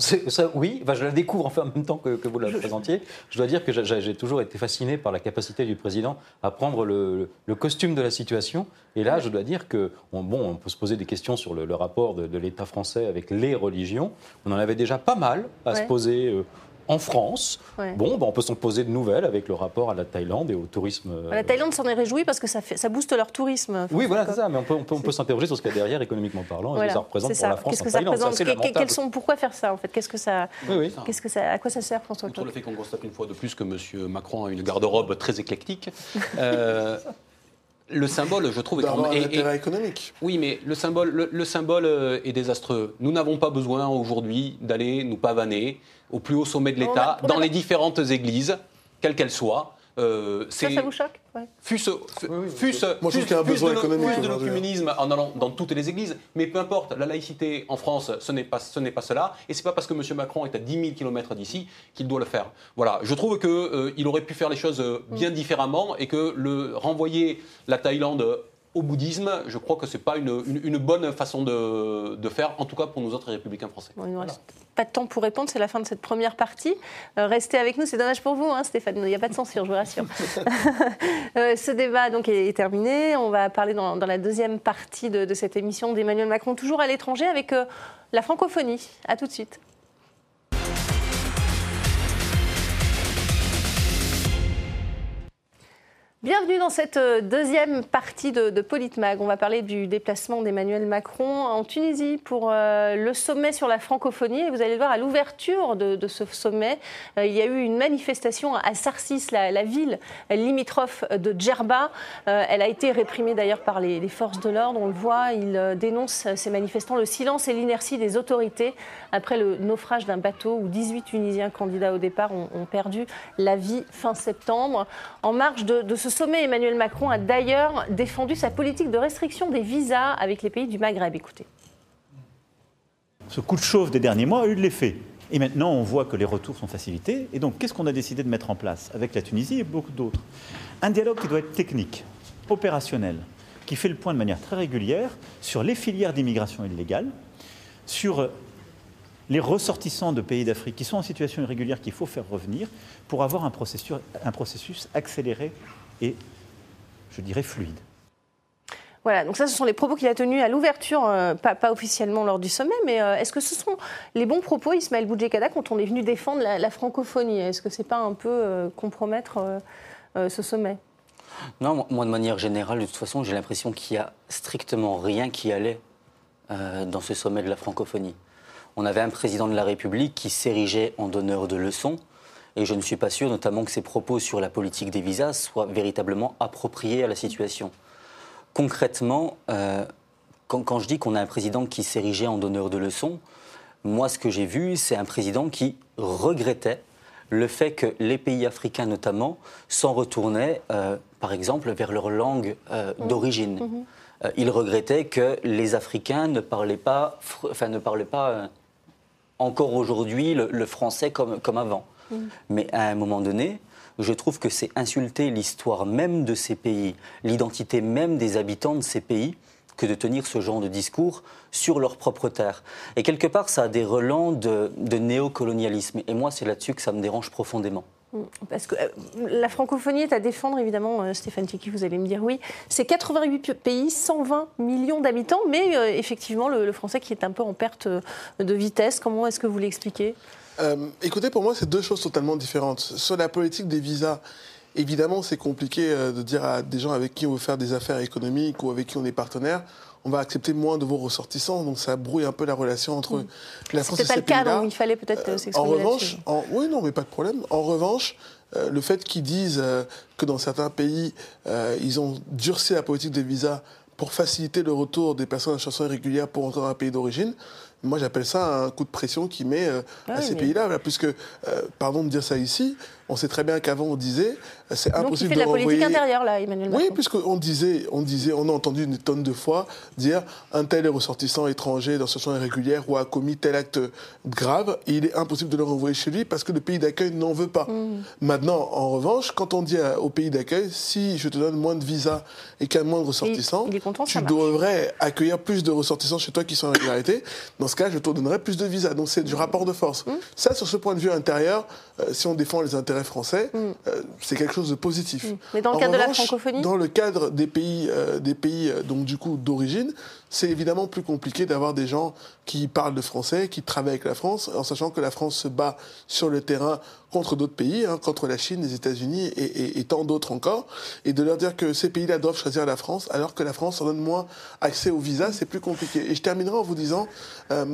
Ça, oui, enfin, je la découvre en, fait, en même temps que, que vous la présentiez. Je dois dire que j'ai toujours été fasciné par la capacité du président à prendre le, le, costume de la situation. Et là, je dois dire que, on, bon, on peut se poser des questions sur le, le rapport de, de l'État français avec les religions. On en avait déjà pas mal à se poser. Euh, en France. Bon, bah, on peut s'en poser de nouvelles avec le rapport à la Thaïlande et au tourisme. La euh, Thaïlande s'en est réjouie parce que ça, fait, ça booste leur tourisme. Oui, voilà, c'est ça. Mais on peut, on peut, s'interroger sur ce qu'il y a derrière, économiquement parlant, et ce que ça représente pour la France Qu'est-ce que ça représente sont, Pourquoi faire ça, en fait? Qu'est-ce que ça, Qu'est-ce que ça, À quoi ça sert, François Outre le fait qu'on constate une fois de plus que M. Macron a une garde-robe très éclectique. euh, le symbole, je trouve, est un intérêt économique. Oui, mais le symbole, le, symbole euh, est désastreux. Nous n'avons pas besoin aujourd'hui d'aller nous pavaner au plus haut sommet de l'État, dans les différentes églises, quelles qu'elles soient, euh, ça, ça vous choque? Ouais. Fût-ce Moi, je qu'il y a un besoin économique de l'œcuménisme en allant dans toutes les églises, mais peu importe, la laïcité en France, ce n'est pas, ce pas cela, et c'est pas parce que M. Macron est à 10 000 km d'ici qu'il doit le faire. Voilà, je trouve qu'il euh, il aurait pu faire les choses euh, bien mm. différemment, et que le renvoyer la Thaïlande au bouddhisme, je crois que ce n'est pas une, bonne façon de, faire, en tout cas pour nous autres républicains français. il ne reste pas de temps pour répondre, c'est la fin de cette première partie. Euh, restez avec nous, c'est dommage pour vous, hein, Stéphane, il n'y a pas de censure, je vous rassure. Euh, ce débat donc, est, terminé, on va parler dans, la deuxième partie de, cette émission d'Emmanuel Macron, toujours à l'étranger, avec euh, la francophonie. A tout de suite. Bienvenue dans cette euh, deuxième partie de, de Politmag. On va parler du déplacement d'Emmanuel Macron en Tunisie pour euh, le sommet sur la francophonie. Vous allez voir, à l'ouverture de, ce sommet, euh, il y a eu une manifestation à Sarcis, la, ville limitrophe de Djerba. elle a été réprimée d'ailleurs par les, forces de l'ordre. On le voit, ils dénoncent ces manifestants le silence et l'inertie des autorités après le naufrage d'un bateau où 18 Tunisiens candidats au départ ont, perdu la vie fin septembre. En marge de, de ce sommet, Emmanuel Macron a d'ailleurs défendu sa politique de restriction des visas avec les pays du Maghreb. Écoutez. Ce coup de chauffe des derniers mois a eu de l'effet. Et maintenant, on voit que les retours sont facilités. Et donc, qu'est-ce qu'on a décidé de mettre en place avec la Tunisie et beaucoup d'autres? Un dialogue qui doit être technique, opérationnel, qui fait le point de manière très régulière sur les filières d'immigration illégale, sur les ressortissants de pays d'Afrique qui sont en situation irrégulière qu'il faut faire revenir pour avoir un processus, un processus accéléré et, je dirais, fluide. Voilà, donc ça, ce sont les propos qu'il a tenus à l'ouverture, euh, pas, officiellement lors du sommet, mais euh, est-ce que ce sont les bons propos, Ismaël Boudjekada, quand on est venu défendre la, francophonie? Est-ce que ce n'est pas un peu euh, compromettre ce sommet? Non, moi, de manière générale, de toute façon, j'ai l'impression qu'il n'y a strictement rien qui allait dans ce sommet de la francophonie. On avait un président de la République qui s'érigeait en donneur de leçons, et je ne suis pas sûr, notamment, que ses propos sur la politique des visas soient véritablement appropriés à la situation. Concrètement, euh, quand, je dis qu'on a un président qui s'érigeait en donneur de leçons, moi, ce que j'ai vu, c'est un président qui regrettait le fait que les pays africains, notamment, s'en retournaient, euh, par exemple, vers leur langue euh, mmh. d'origine. Mmh. il regrettait que les Africains ne parlaient pas, enfin, ne parlaient pas encore aujourd'hui le, français comme, comme avant. Mais à un moment donné, je trouve que c'est insulter l'histoire même de ces pays, l'identité même des habitants de ces pays, que de tenir ce genre de discours sur leur propre terre. Et quelque part, ça a des relents de, néocolonialisme. Et moi, c'est là-dessus que ça me dérange profondément. Parce que euh, la francophonie est à défendre, évidemment, euh, Stéphane Tiki, vous allez me dire oui. C'est 88 pays, 120 millions d'habitants, mais euh, effectivement, le, le, français qui est un peu en perte de vitesse. Comment est-ce que vous l'expliquez? Euh, écoutez, pour moi, c'est deux choses totalement différentes. Sur la politique des visas, évidemment, c'est compliqué euh, de dire à des gens avec qui on veut faire des affaires économiques ou avec qui on est partenaire, on va accepter moins de vos ressortissants. Donc ça brouille un peu la relation entre la France et ces pas le cas, donc il fallait peut-être euh, s'exprimer En revanche, oui, non, mais pas de problème. En revanche, le fait qu'ils disent que dans certains pays, ils ont durci la politique des visas pour faciliter le retour des personnes en situation irrégulière pour entrer dans un pays d'origine, moi, j'appelle ça un coup de pression qui met euh, à ces pays-là. Puisque, euh, pardon de dire ça ici, On sait très bien qu'avant, on disait, euh, c'est Donc il impossible fait de la renvoyer... politique intérieure, là, Emmanuel Macron. Oui, puisqu'on disait, on disait, on a entendu une tonne de fois dire un tel est ressortissant étranger dans situation irrégulière ou a commis tel acte grave, il est impossible de le renvoyer chez lui parce que le pays d'accueil n'en veut pas. Mm. Maintenant, en revanche, quand on dit au pays d'accueil, si je te donne moins de visas et qu'il y a moins de ressortissants, il est content, tu devrais accueillir plus de ressortissants chez toi qui sont en régularité. Dans ce cas, je te donnerai plus de visas. Donc c'est du rapport de force. Mm. Ça, sur ce point de vue intérieur, euh, si on défend les intérêts français, euh, c'est quelque chose de positif. Mm. Mais dans le En cadre de la francophonie Dans le cadre des pays, euh, des pays euh, donc du coup d'origine, c'est évidemment plus compliqué d'avoir des gens qui parlent de français, qui travaillent avec la France, en sachant que la France se bat sur le terrain contre d'autres pays, hein, contre la Chine, les États-Unis et, et- et tant d'autres encore, et de leur dire que ces pays-là doivent choisir la France, alors que la France en donne moins accès aux visas, c'est plus compliqué. Et je terminerai en vous disant, euh,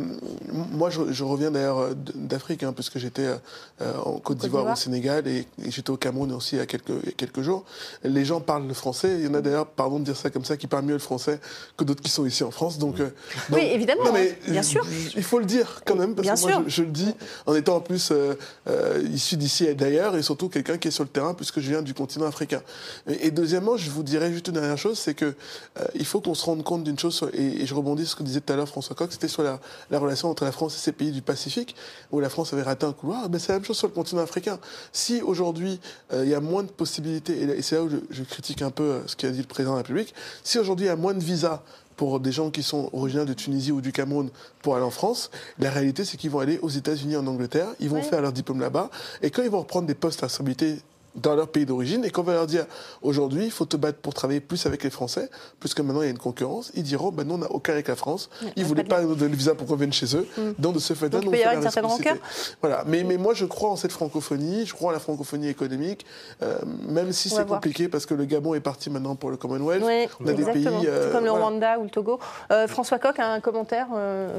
moi je, je reviens d'ailleurs euh, d'Afrique, hein, puisque j'étais euh, euh, en Côte d'Ivoire, au. Sénégal, et, et j'étais au Cameroun aussi il y a quelques, quelques jours. Les gens parlent le français, il y en a d'ailleurs, pardon de dire ça comme ça, qui parlent mieux le français que d'autres qui sont ici en France. Donc, euh, Oui, donc- évidemment, Non, mais, hein, bien sûr. Il faut le dire quand même, parce Bien que moi je, je le dis en étant en plus euh, euh, d'ici et d'ailleurs, et surtout quelqu'un qui est sur le terrain, puisque je viens du continent africain. Et, deuxièmement, je vous dirais juste une dernière chose, c'est que euh, il faut qu'on se rende compte d'une chose, et, je rebondis sur ce que disait tout à l'heure François Coq, c'était sur la, la relation entre la France et ces pays du Pacifique, où la France avait raté un couloir, mais c'est la même chose sur le continent africain. Si aujourd'hui euh, il y a moins de possibilités, et c'est là où je, je critique un peu euh, ce qu'a dit le président de la République, si aujourd'hui il y a moins de visas pour des gens qui sont originaires de Tunisie ou du Cameroun pour aller en France, la réalité c'est qu'ils vont aller aux États-Unis, en Angleterre, ils vont faire leur diplôme là-bas, et quand ils vont reprendre des postes à responsabilité dans leur pays d'origine, et qu'on va leur dire aujourd'hui, il faut te battre pour travailler plus avec les Français, puisque maintenant il y a une concurrence, ils diront ben, nous on n'a aucun avec la France, Ouais, ils on a voulaient pas nous donner le visa pour qu'on vienne chez eux, donc de ce fait-là, nous, peut y on avoir une certaine rancœur. Voilà, mais, mais moi je crois en cette francophonie, je crois en la francophonie économique, euh, même si On c'est compliqué parce que le Gabon est parti maintenant pour le Commonwealth. Oui, on a des pays, euh, comme le voilà. Rwanda ou le Togo. Euh, François Coq a un commentaire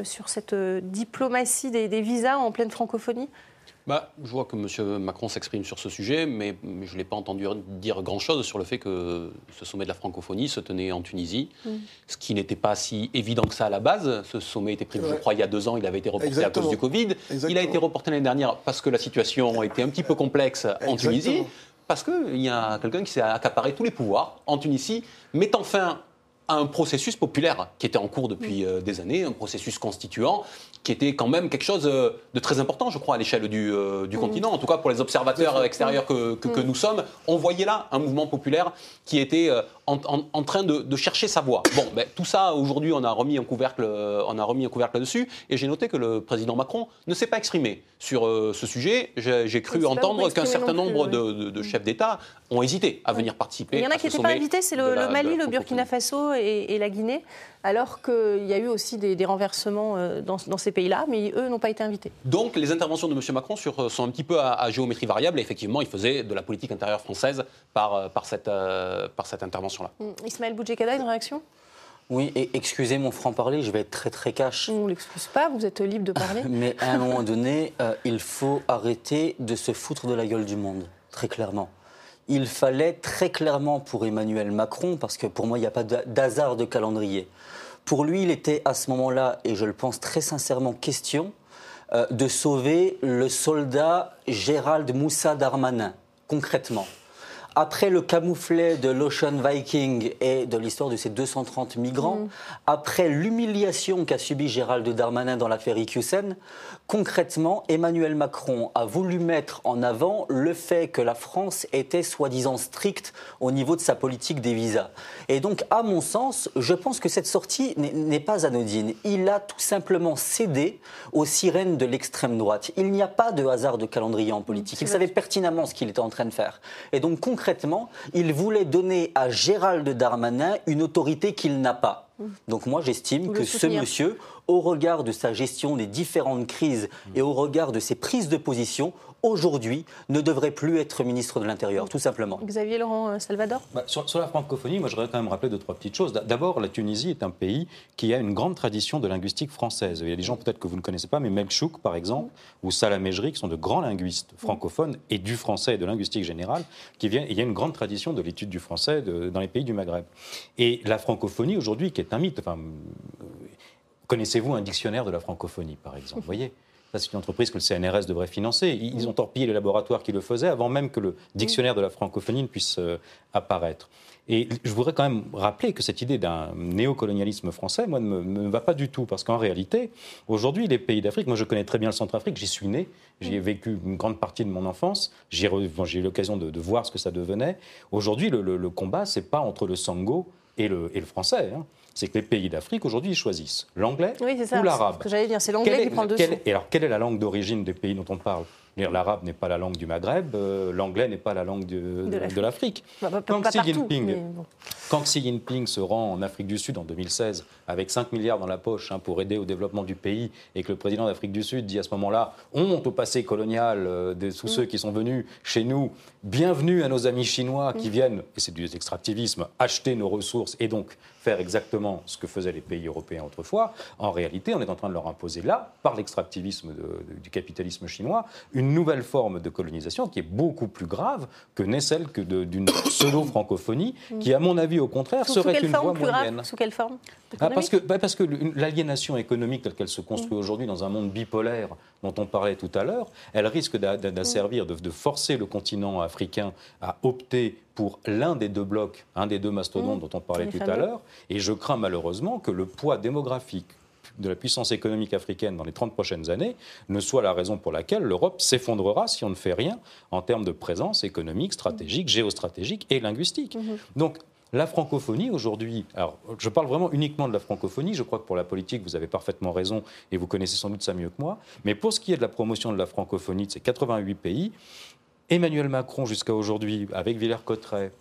sur cette diplomatie des, des visas en pleine francophonie? Bah, je vois que M. Macron s'exprime sur ce sujet, mais, je ne l'ai pas entendu dire grand-chose sur le fait que ce sommet de la francophonie se tenait en Tunisie, Mm. ce qui n'était pas si évident que ça à la base. Ce sommet était prévu, je crois, il y a deux ans, il avait été reporté Exactement. à cause du Covid. Il a été reporté l'année dernière parce que la situation était un petit peu complexe en. Tunisie, parce qu'il y a quelqu'un qui s'est accaparé tous les pouvoirs en Tunisie, mettant fin à un processus populaire qui était en cours depuis euh, des années, un processus constituant, qui était quand même quelque chose euh, de très important, je crois, à l'échelle du, euh, du continent. En tout cas, pour les observateurs extérieurs que, que- que nous sommes, on voyait là un mouvement populaire qui était euh, en, en- en train de, de chercher sa voie. Bon, ben, tout ça, aujourd'hui, on a remis un couvercle, on a remis un couvercle là-dessus, et j'ai noté que le président Macron ne s'est pas exprimé sur euh, ce sujet. J'ai cru entendre qu'un certain plus, nombre de, de- de chefs d'État ont hésité à venir participer. Il y en a qui n'étaient pas invités, c'est le, Mali, le. Burkina Faso et, et la Guinée, alors qu'il y a eu aussi des, des renversements euh, dans, dans ces pays-là, mais eux n'ont pas été invités. Donc les interventions de M. Macron sur, euh, sont un petit peu à, à géométrie variable. Et effectivement, il faisait de la politique intérieure française par, euh, par cette, euh, par cette intervention-là. Hum, Ismaël Boudjekada, une réaction? Oui, et excusez mon franc-parler, je vais être très très cash. On ne l'excuse pas, vous êtes libre de parler. Mais à un moment donné, euh, il faut arrêter de se foutre de la gueule du monde, très clairement. Il fallait très clairement pour Emmanuel Macron, parce que pour moi, il n'y a pas d'hasard de calendrier. Pour lui, il était à ce moment-là, et je le pense très sincèrement, question euh, de sauver le soldat Gérald Moussa Darmanin, concrètement. Après le camouflet de l'Ocean Viking et de l'histoire de ces 230 migrants, après l'humiliation qu'a subi Gérald Darmanin dans l'affaire IQSEN, concrètement, Emmanuel Macron a voulu mettre en avant le fait que la France était soi-disant stricte au niveau de sa politique des visas. Et donc, à mon sens, je pense que cette sortie n'est- n'est pas anodine. Il a tout simplement cédé aux sirènes de l'extrême droite. Il n'y a pas de hasard de calendrier en politique. Il savait pertinemment ce qu'il était en train de faire. Et donc, concrètement, il voulait donner à Gérald Darmanin une autorité qu'il n'a pas. Donc moi, j'estime que ce monsieur, au regard de sa gestion des différentes crises et au regard de ses prises de position, aujourd'hui, ne devrait plus être ministre de l'Intérieur, tout simplement. Xavier Laurent euh, Salvador Bah, sur, sur la francophonie, moi, je voudrais quand même rappeler deux, trois petites choses. D'abord, la Tunisie est un pays qui a une grande tradition de linguistique française. Il y a des gens peut-être que vous ne connaissez pas, mais Melchouk, par exemple, ou Salah Mejri, qui sont de grands linguistes francophones et du français et de linguistique générale, qui viennent. Il y a une grande tradition de l'étude du français de- dans les pays du Maghreb. Et la francophonie, aujourd'hui, qui est un mythe. Enfin, euh, connaissez-vous un dictionnaire de la francophonie, par exemple? Vous voyez? Ça, c'est une entreprise que le CNRS devrait financer. Ils ont torpillé les laboratoires qui le faisaient avant même que le dictionnaire de la francophonie ne puisse euh, apparaître. Et je voudrais quand même rappeler que cette idée d'un néocolonialisme français, moi, ne me, me va pas du tout. Parce qu'en réalité, aujourd'hui, les pays d'Afrique, moi je connais très bien le Centrafrique, j'y suis né, j'y ai vécu une grande partie de mon enfance, j'ai bon, eu l'occasion de, de voir ce que ça devenait. Aujourd'hui, le, le- le combat, c'est pas entre le Sango et le, et le français. hein. C'est que les pays d'Afrique, aujourd'hui, ils choisissent l'anglais Oui, ou l'arabe. C'est ce que j'allais dire. C'est l'anglais qui prend le dessus. et alors, quelle est la langue d'origine des pays dont on parle? L'arabe n'est pas la langue du Maghreb, euh, l'anglais n'est pas la langue de, de- l'Afrique. Bah, Quand Xi Jinping- mais bon. Quand Xi Jinping se rend en Afrique du Sud en 2016 avec 5 milliards dans la poche hein, pour aider au développement du pays et que le président d'Afrique du Sud dit à ce moment-là honte au passé colonial euh, de Mm. tous ceux qui sont venus chez nous, bienvenue à nos amis chinois Mm. qui viennent, et c'est du extractivisme, acheter nos ressources et donc faire exactement ce que faisaient les pays européens autrefois, en réalité on est en train de leur imposer là, par l'extractivisme du capitalisme chinois, une nouvelle forme de colonisation qui est beaucoup plus grave que n'est celle que d'une pseudo-francophonie qui, à mon avis, au contraire, Sous, sous serait quelle une voie forme plus moyenne. grave Sous quelle forme Ah, parce Économique que, bah, parce que l'aliénation économique telle qu'elle se construit Mm. aujourd'hui dans un monde bipolaire dont on parlait tout à l'heure, elle risque d'a- d'a- d'asservir, de, de forcer le continent africain à opter pour l'un des deux blocs, un des deux mastodontes Mm. dont on parlait tout à l'heure. Et je crains malheureusement que le poids démographique de la puissance économique africaine dans les 30 prochaines années ne soit la raison pour laquelle l'Europe s'effondrera si on ne fait rien en termes de présence économique, stratégique, géostratégique et linguistique. Mhm. Donc, la francophonie aujourd'hui, alors je parle vraiment uniquement de la francophonie, je crois que pour la politique vous avez parfaitement raison et vous connaissez sans doute ça mieux que moi, mais pour ce qui est de la promotion de la francophonie de ces 88 pays, Emmanuel Macron jusqu'à aujourd'hui, avec Villers-Cotterêts,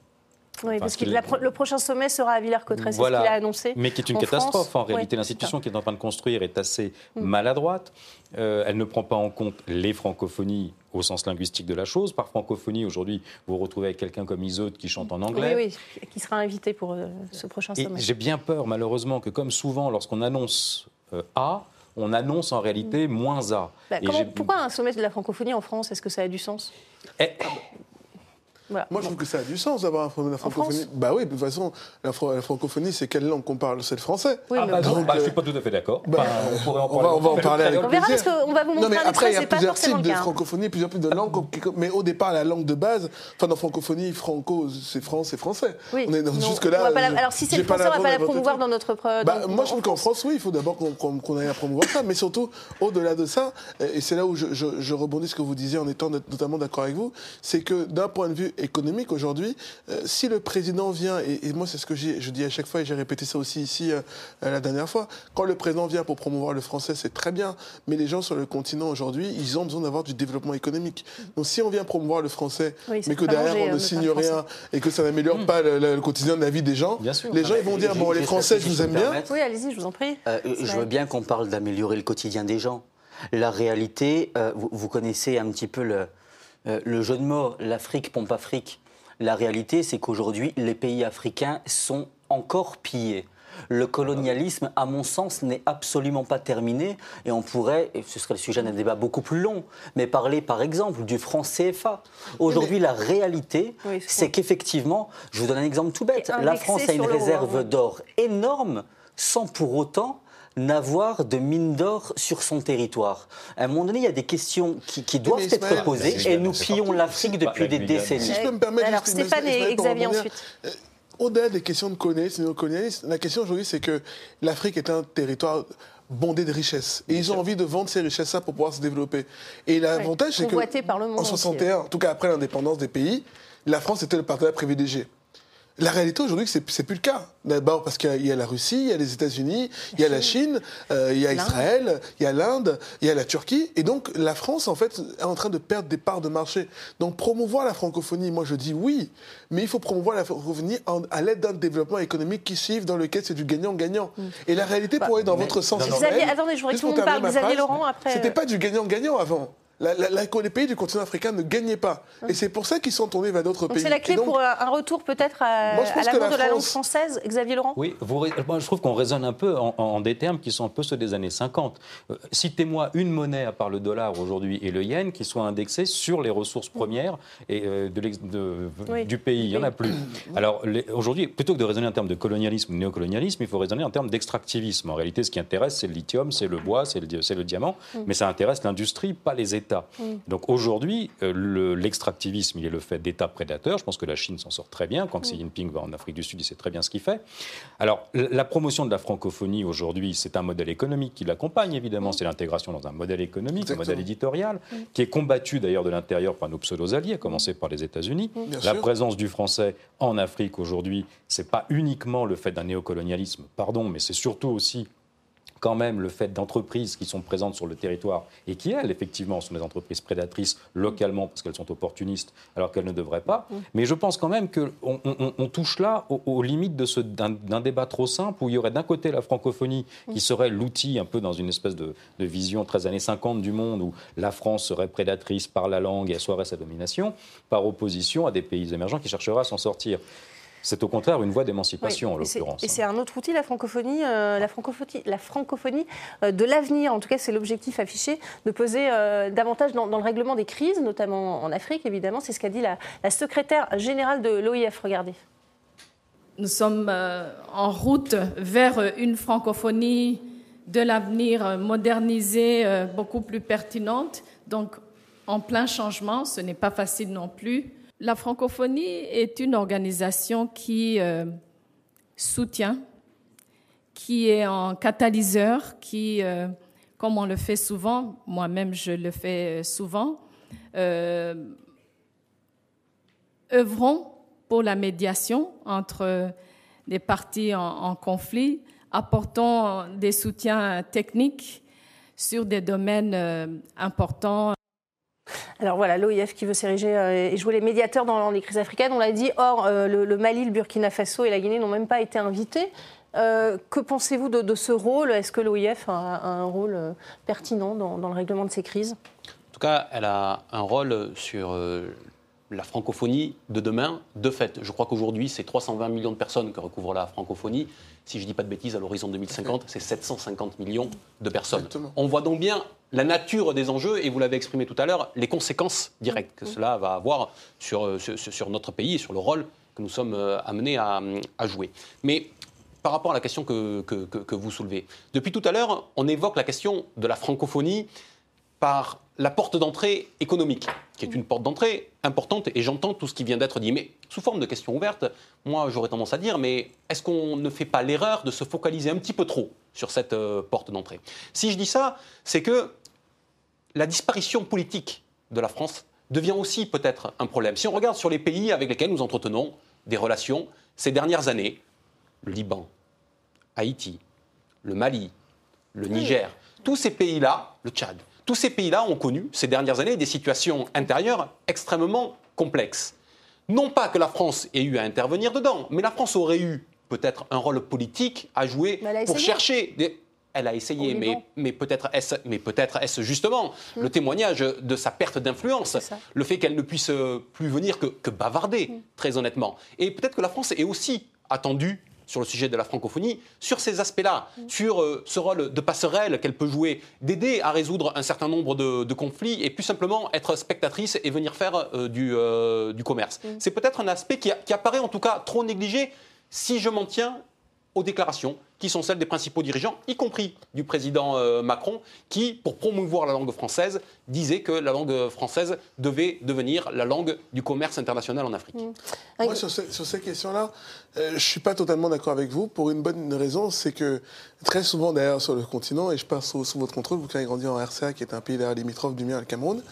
Oui, Enfin, parce ce que le prochain sommet sera à Villers-Cotterêts, c'est ce qu'il a annoncé. mais qui est une En catastrophe France, en réalité. L'institution qu'il est en train de construire est assez Mm. maladroite. Euh, elle ne prend pas en compte les francophonies au sens linguistique de la chose. Par francophonie, aujourd'hui, vous vous retrouvez avec quelqu'un comme Iseut qui chante en anglais. Oui, oui, qui sera invité pour euh, ce prochain Et sommet. j'ai bien peur, malheureusement, que comme souvent, lorsqu'on annonce euh, A, on annonce en réalité moins A. Bah, comment- pourquoi un sommet de la francophonie en France? Est-ce que ça a du sens? Eh, Voilà. Moi, je trouve que ça a du sens d'avoir la francophonie. France Bah oui, de toute façon, la, fran- la francophonie, c'est quelle langue qu'on parle? C'est le français. Oui, ah mais bah non, bah, je euh, suis pas tout à fait d'accord. bah, on pourrait en on va- on va en Le parler avec On verra parce qu'on va vous Non, montrer mais un après, il y a c'est pas plusieurs forcément types le de cas. francophonie, plusieurs types de langues. Mais au départ, la langue de base, enfin, dans francophonie, franco, c'est France, c'est français. Oui. On est dans- Non, jusque-là. on va pas la- je- Alors si c'est le français, on va pas la l'inventer promouvoir dans notre. Bah, moi, je trouve qu'en France, oui, il faut d'abord qu'on aille à promouvoir ça. Mais surtout, au-delà de ça, et c'est là où je, rebondis ce que vous disiez en étant not- notamment d'accord avec vous, c'est que d'un point de vue économique, aujourd'hui, euh, si le président vient, et, et moi, c'est ce que je dis à chaque fois, et j'ai répété ça aussi ici euh, euh, la dernière fois, quand le président vient pour promouvoir le français, c'est très bien. Mais les gens sur le continent aujourd'hui, ils ont besoin d'avoir du développement économique. Donc, si on vient promouvoir le français, Oui, mais que derrière, manger, on ne signe rien et que ça n'améliore pas le, le- le quotidien de la vie des gens, Bien sûr. les gens, ils vont dire, bon, les Français, je vous aime me bien? Oui, allez-y, je vous en prie. Euh, je vrai. veux bien qu'on parle d'améliorer le quotidien des gens. La réalité, euh, vous, vous connaissez un petit peu le, euh, le jeu de mots, l'Afrique pompe Afrique. La réalité, c'est qu'aujourd'hui, les pays africains sont encore pillés. Le colonialisme, à mon sens, n'est absolument pas terminé et on pourrait, et ce serait le sujet d'un débat beaucoup plus long, mais parler par exemple du franc CFA. Aujourd'hui, la réalité, Oui, c'est qu'effectivement, je vous donne un exemple tout bête, la France a une réserve d'or énorme sans pour autant n'avoir de mine d'or sur son territoire. À un moment donné, il y a des questions qui, qui doivent être posées et nous pillons l'Afrique depuis des Guyane. décennies. Si je peux me permettre, Alors, juste- Stéphane Ismaël, et Xavier ensuite. euh, Au-delà des questions de colonialisme, néocolonialisme, la question aujourd'hui, c'est que l'Afrique est un territoire bondé de richesses. Et ils ont envie de vendre ces richesses-là pour pouvoir se développer. Et l'avantage, c'est que par le monde en entier. 61, en tout cas après l'indépendance des pays, la France était le partenaire privilégié. La réalité aujourd'hui, c'est c'est plus le cas. D'abord parce qu'il y a- la Russie, il y a les États-Unis, il y a la Chine, euh, il y a. Israël, il y a l'Inde, il y a la Turquie, et donc la France en fait est en train de perdre des parts de marché. Donc promouvoir la francophonie, moi je dis oui, mais il faut promouvoir la francophonie en- à l'aide d'un développement économique qui suive dans lequel c'est du gagnant-gagnant. Et la réalité pourrait être dans mais- votre sens. Xavier, attendez, je voudrais que tout le monde parle. Xavier Laurent, après, C'était euh, pas du gagnant-gagnant avant. La- la- la- les pays du continent africain ne gagnaient pas. Et c'est pour ça qu'ils sont tournés vers d'autres Donc pays. c'est la clé donc, pour un un retour peut-être à, Moi, je pense à la de la langue française, Xavier Laurent? Oui, vous moi, je trouve qu'on raisonne un peu en, en des termes qui sont un peu ceux des années 50. Euh, Citez-moi une monnaie, à part le dollar aujourd'hui et le yen, qui soit indexée sur les ressources premières et, euh, de l'ex- de- Oui. du pays. Il n'y en a plus. Alors aujourd'hui, plutôt que de raisonner en termes de colonialisme ou de néocolonialisme, il faut raisonner en termes d'extractivisme. En réalité, ce qui intéresse, c'est le lithium, c'est le bois, c'est le, di- c'est le diamant, mais ça intéresse l'industrie, pas les États. Donc aujourd'hui, euh, le- l'extractivisme, il est le fait d'États prédateurs. Je pense que la Chine s'en sort très bien. Quand Xi Jinping va en Afrique du Sud, il sait très bien ce qu'il fait. Alors, la promotion de la francophonie aujourd'hui, c'est un modèle économique qui l'accompagne, évidemment. C'est l'intégration dans un modèle économique, un modèle éditorial, qui est combattu d'ailleurs de l'intérieur par nos pseudo-alliés, à commencer par les États-Unis. La sûr. présence du français en Afrique aujourd'hui, c'est pas uniquement le fait d'un néocolonialisme, pardon, mais c'est surtout aussi quand même le fait d'entreprises qui sont présentes sur le territoire et qui, elles, effectivement, sont des entreprises prédatrices localement parce qu'elles sont opportunistes alors qu'elles ne devraient pas. Mais je pense quand même qu'on on, on- on touche là aux, aux limites d'un d'un débat trop simple où il y aurait d'un côté la francophonie qui serait l'outil un peu dans une espèce de, de vision 13 années 50 du monde où la France serait prédatrice par la langue et assoirait sa domination, par opposition à des pays émergents qui chercheraient à s'en sortir. C'est au contraire une voie d'émancipation en Oui, l'occurrence. Et c'est un autre outil, la francophonie, euh, la francophonie, la francophonie euh, de l'avenir. En tout cas, c'est l'objectif affiché de peser euh, davantage dans, dans le règlement des crises, notamment en Afrique, évidemment. C'est ce qu'a dit la, la secrétaire générale de l'OIF. Regardez. Nous sommes euh, en route vers une francophonie de l'avenir modernisée, euh, beaucoup plus pertinente. Donc, en plein changement, ce n'est pas facile non plus. La francophonie est une organisation qui euh, soutient, qui est en catalyseur, qui, euh, comme on le fait souvent, moi-même je le fais euh, souvent, œuvrons pour la médiation entre des parties en, en conflit, apportons des soutiens techniques sur des domaines importants. Alors voilà, l'OIF qui veut s'ériger euh, et jouer les médiateurs dans les crises africaines, on l'a dit. Or, euh, le, Mali, le Burkina Faso et la Guinée n'ont même pas été invités. Euh, que pensez-vous de, ce rôle? Est-ce que l'OIF a, un rôle pertinent dans, le règlement de ces crises? En tout cas, elle a un rôle sur la francophonie de demain, de fait. Je crois qu'aujourd'hui, c'est 320 millions de personnes que recouvre la francophonie. Si je ne dis pas de bêtises, à l'horizon 2050, c'est 750 millions de personnes. Exactement. On voit donc bien la nature des enjeux, et vous l'avez exprimé tout à l'heure, les conséquences directes que cela va avoir sur, euh, sur, sur notre pays et sur le rôle que nous sommes euh, amenés à, à jouer. Mais par rapport à la question que, que- que- que vous soulevez, depuis tout à l'heure, on évoque la question de la francophonie par la porte d'entrée économique, qui est une porte d'entrée importante, et j'entends tout ce qui vient d'être dit. Mais sous forme de question ouverte, moi j'aurais tendance à dire, mais est-ce qu'on ne fait pas l'erreur de se focaliser un petit peu trop sur cette euh, porte d'entrée? Si je dis ça, c'est que la disparition politique de la France devient aussi peut-être un problème. Si on regarde sur les pays avec lesquels nous entretenons des relations ces dernières années, le Liban, Haïti, le Mali, le Niger, tous ces pays-là, le Tchad, tous ces pays-là ont connu ces dernières années des situations intérieures extrêmement complexes. Non pas que la France ait eu à intervenir dedans, mais la France aurait eu peut-être un rôle politique à jouer pour chercher des... Elle a essayé, mais, peut-être est-ce justement le témoignage de sa perte d'influence, le fait qu'elle ne puisse euh, plus venir que, que bavarder, très honnêtement. Et peut-être que la France est aussi attendue sur le sujet de la francophonie, sur ces aspects-là, sur euh, ce rôle de passerelle qu'elle peut jouer, d'aider à résoudre un certain nombre de, de conflits et plus simplement être spectatrice et venir faire euh, du, euh, du commerce. C'est peut-être un aspect qui, a- qui apparaît en tout cas trop négligé. Si je m'en tiens aux déclarations qui sont celles des principaux dirigeants, y compris du président euh, Macron, qui, pour promouvoir la langue française, disait que la langue française devait devenir la langue du commerce international en Afrique. Moi, sur, ce- sur ces questions-là, euh, je ne suis pas totalement d'accord avec vous pour une bonne raison, c'est que très souvent d'ailleurs sur le continent, et je passe sous, sous votre contrôle, vous qui avez grandi en RCA, qui est un pays d'ailleurs limitrophe du mien, le Cameroun,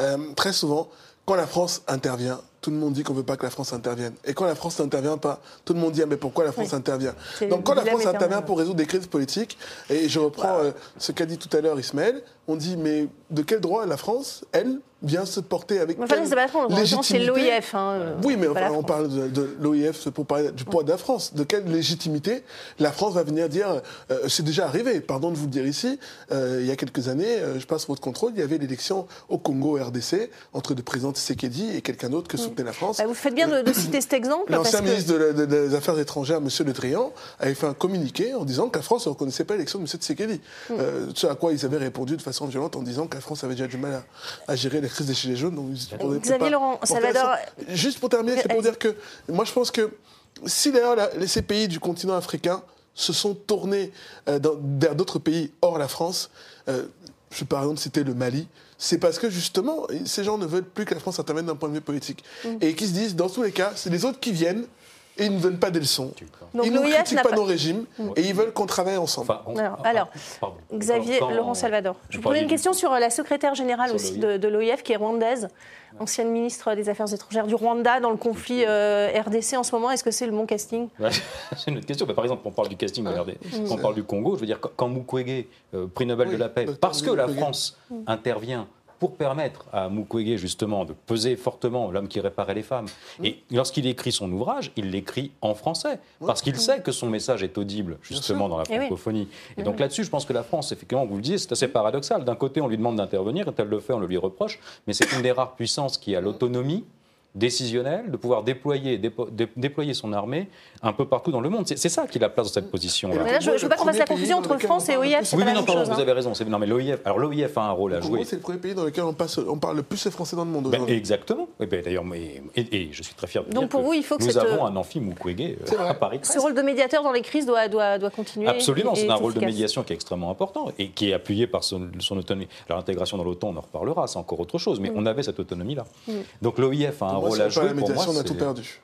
euh, très souvent, quand la France intervient, tout le monde dit qu'on veut pas que la France intervienne. Et quand la France n'intervient pas, tout le monde dit ah, mais pourquoi la France Oui. intervient? Donc quand la France intervient pour résoudre des crises politiques, et je reprends euh, ce qu'a dit tout à l'heure Ismaël, on dit mais de quel droit la France, elle, vient se porter avec Enfin, quelle c'est pas la France, en l'occurrence, c'est légitimité? l'OIF. Hein, euh, oui, mais enfin, on parle de, de l'OIF pour parler du poids de la France. De quelle légitimité la France va venir dire euh, C'est déjà arrivé, pardon de vous le dire ici, euh, il y a quelques années, euh, je passe votre contrôle, il y avait l'élection au Congo RDC entre le président Tshisekedi et quelqu'un d'autre que soutenait la France. Bah, vous faites bien de, de citer cet exemple. L'ancien que- ministre de la- de- des Affaires étrangères, M. Le Drian, avait fait un communiqué en disant que la France ne reconnaissait pas l'élection de M. Tshisekedi. Hmm. Euh, ce à quoi ils avaient répondu de façon violente en disant que la France avait déjà du mal à, à gérer la crise des Gilets jaunes. Donc ils prenaient Xavier pas Laurent, pour Salvador- intéressant. Juste pour terminer, c'est pour dire que moi je pense que si d'ailleurs ces pays du continent africain se sont tournés euh, dans- vers d'autres pays hors la France, euh, je peux par exemple citer le Mali, c'est parce que justement, ces gens ne veulent plus que la France intervienne d'un point de vue politique. Mm. Et qui se disent, dans tous les cas, c'est les autres qui viennent et ils ne donnent pas des leçons. Donc ils ne critiquent pas, pas- nos régimes et ils veulent qu'on travaille ensemble. Enfin, on- Alors, ah. Xavier Quand- Laurent Salvador. Je je vous posais une question sur la secrétaire générale Sur aussi l'OIF. de, de l'OIF, qui est rwandaise, ancienne ministre des Affaires étrangères du Rwanda dans le conflit euh, RDC en ce moment. Est-ce que c'est le bon casting? Ouais, c'est une autre question. Par exemple, on parle du casting, regardez, on parle du Congo, je veux dire, quand- Mukwege, euh, prix Nobel Oui, de la paix, docteur parce que la. France intervient pour permettre à Mukwege justement de peser fortement l'homme qui réparait les femmes. Et lorsqu'il écrit son ouvrage, il l'écrit en français, parce qu'il sait que son message est audible justement dans la Eh francophonie. Et donc là-dessus, je pense que la France, effectivement, vous le disiez, c'est assez paradoxal. D'un côté, on lui demande d'intervenir, quand elle le fait, on le lui reproche, mais c'est une des rares puissances qui a l'autonomie décisionnelle de pouvoir déployer, dépo- dé- déployer son armée un peu partout dans le monde. C'est ça qui la place dans cette position-là. Mais là, je ne veux pas qu'on fasse la confusion entre France et OIF. Oui, mais non, pardon, chose. vous hein. avez raison. c'est- Non, mais l'OIF, alors l'OIF a un rôle à jouer. c'est le premier pays dans lequel on, passe, on parle le plus le français dans le monde Ben, aujourd'hui. exactement. Et, ben, D'ailleurs, mais- et, et je suis très fier de Donc dire pour que vous, il faut que nous avons un amphi Mukwege euh, à Paris. Ce rôle de médiateur dans les crises doit, doit, doit continuer. Absolument, c'est un rôle de médiation qui est extrêmement important et qui est appuyé par son, son autonomie. Alors l'intégration dans l'OTAN, on en reparlera, c'est encore autre chose, mais Mm. on avait cette autonomie-là. Donc l'OIF a un rôle à on jouer. de la Pour moi, médiation, on a tout perdu.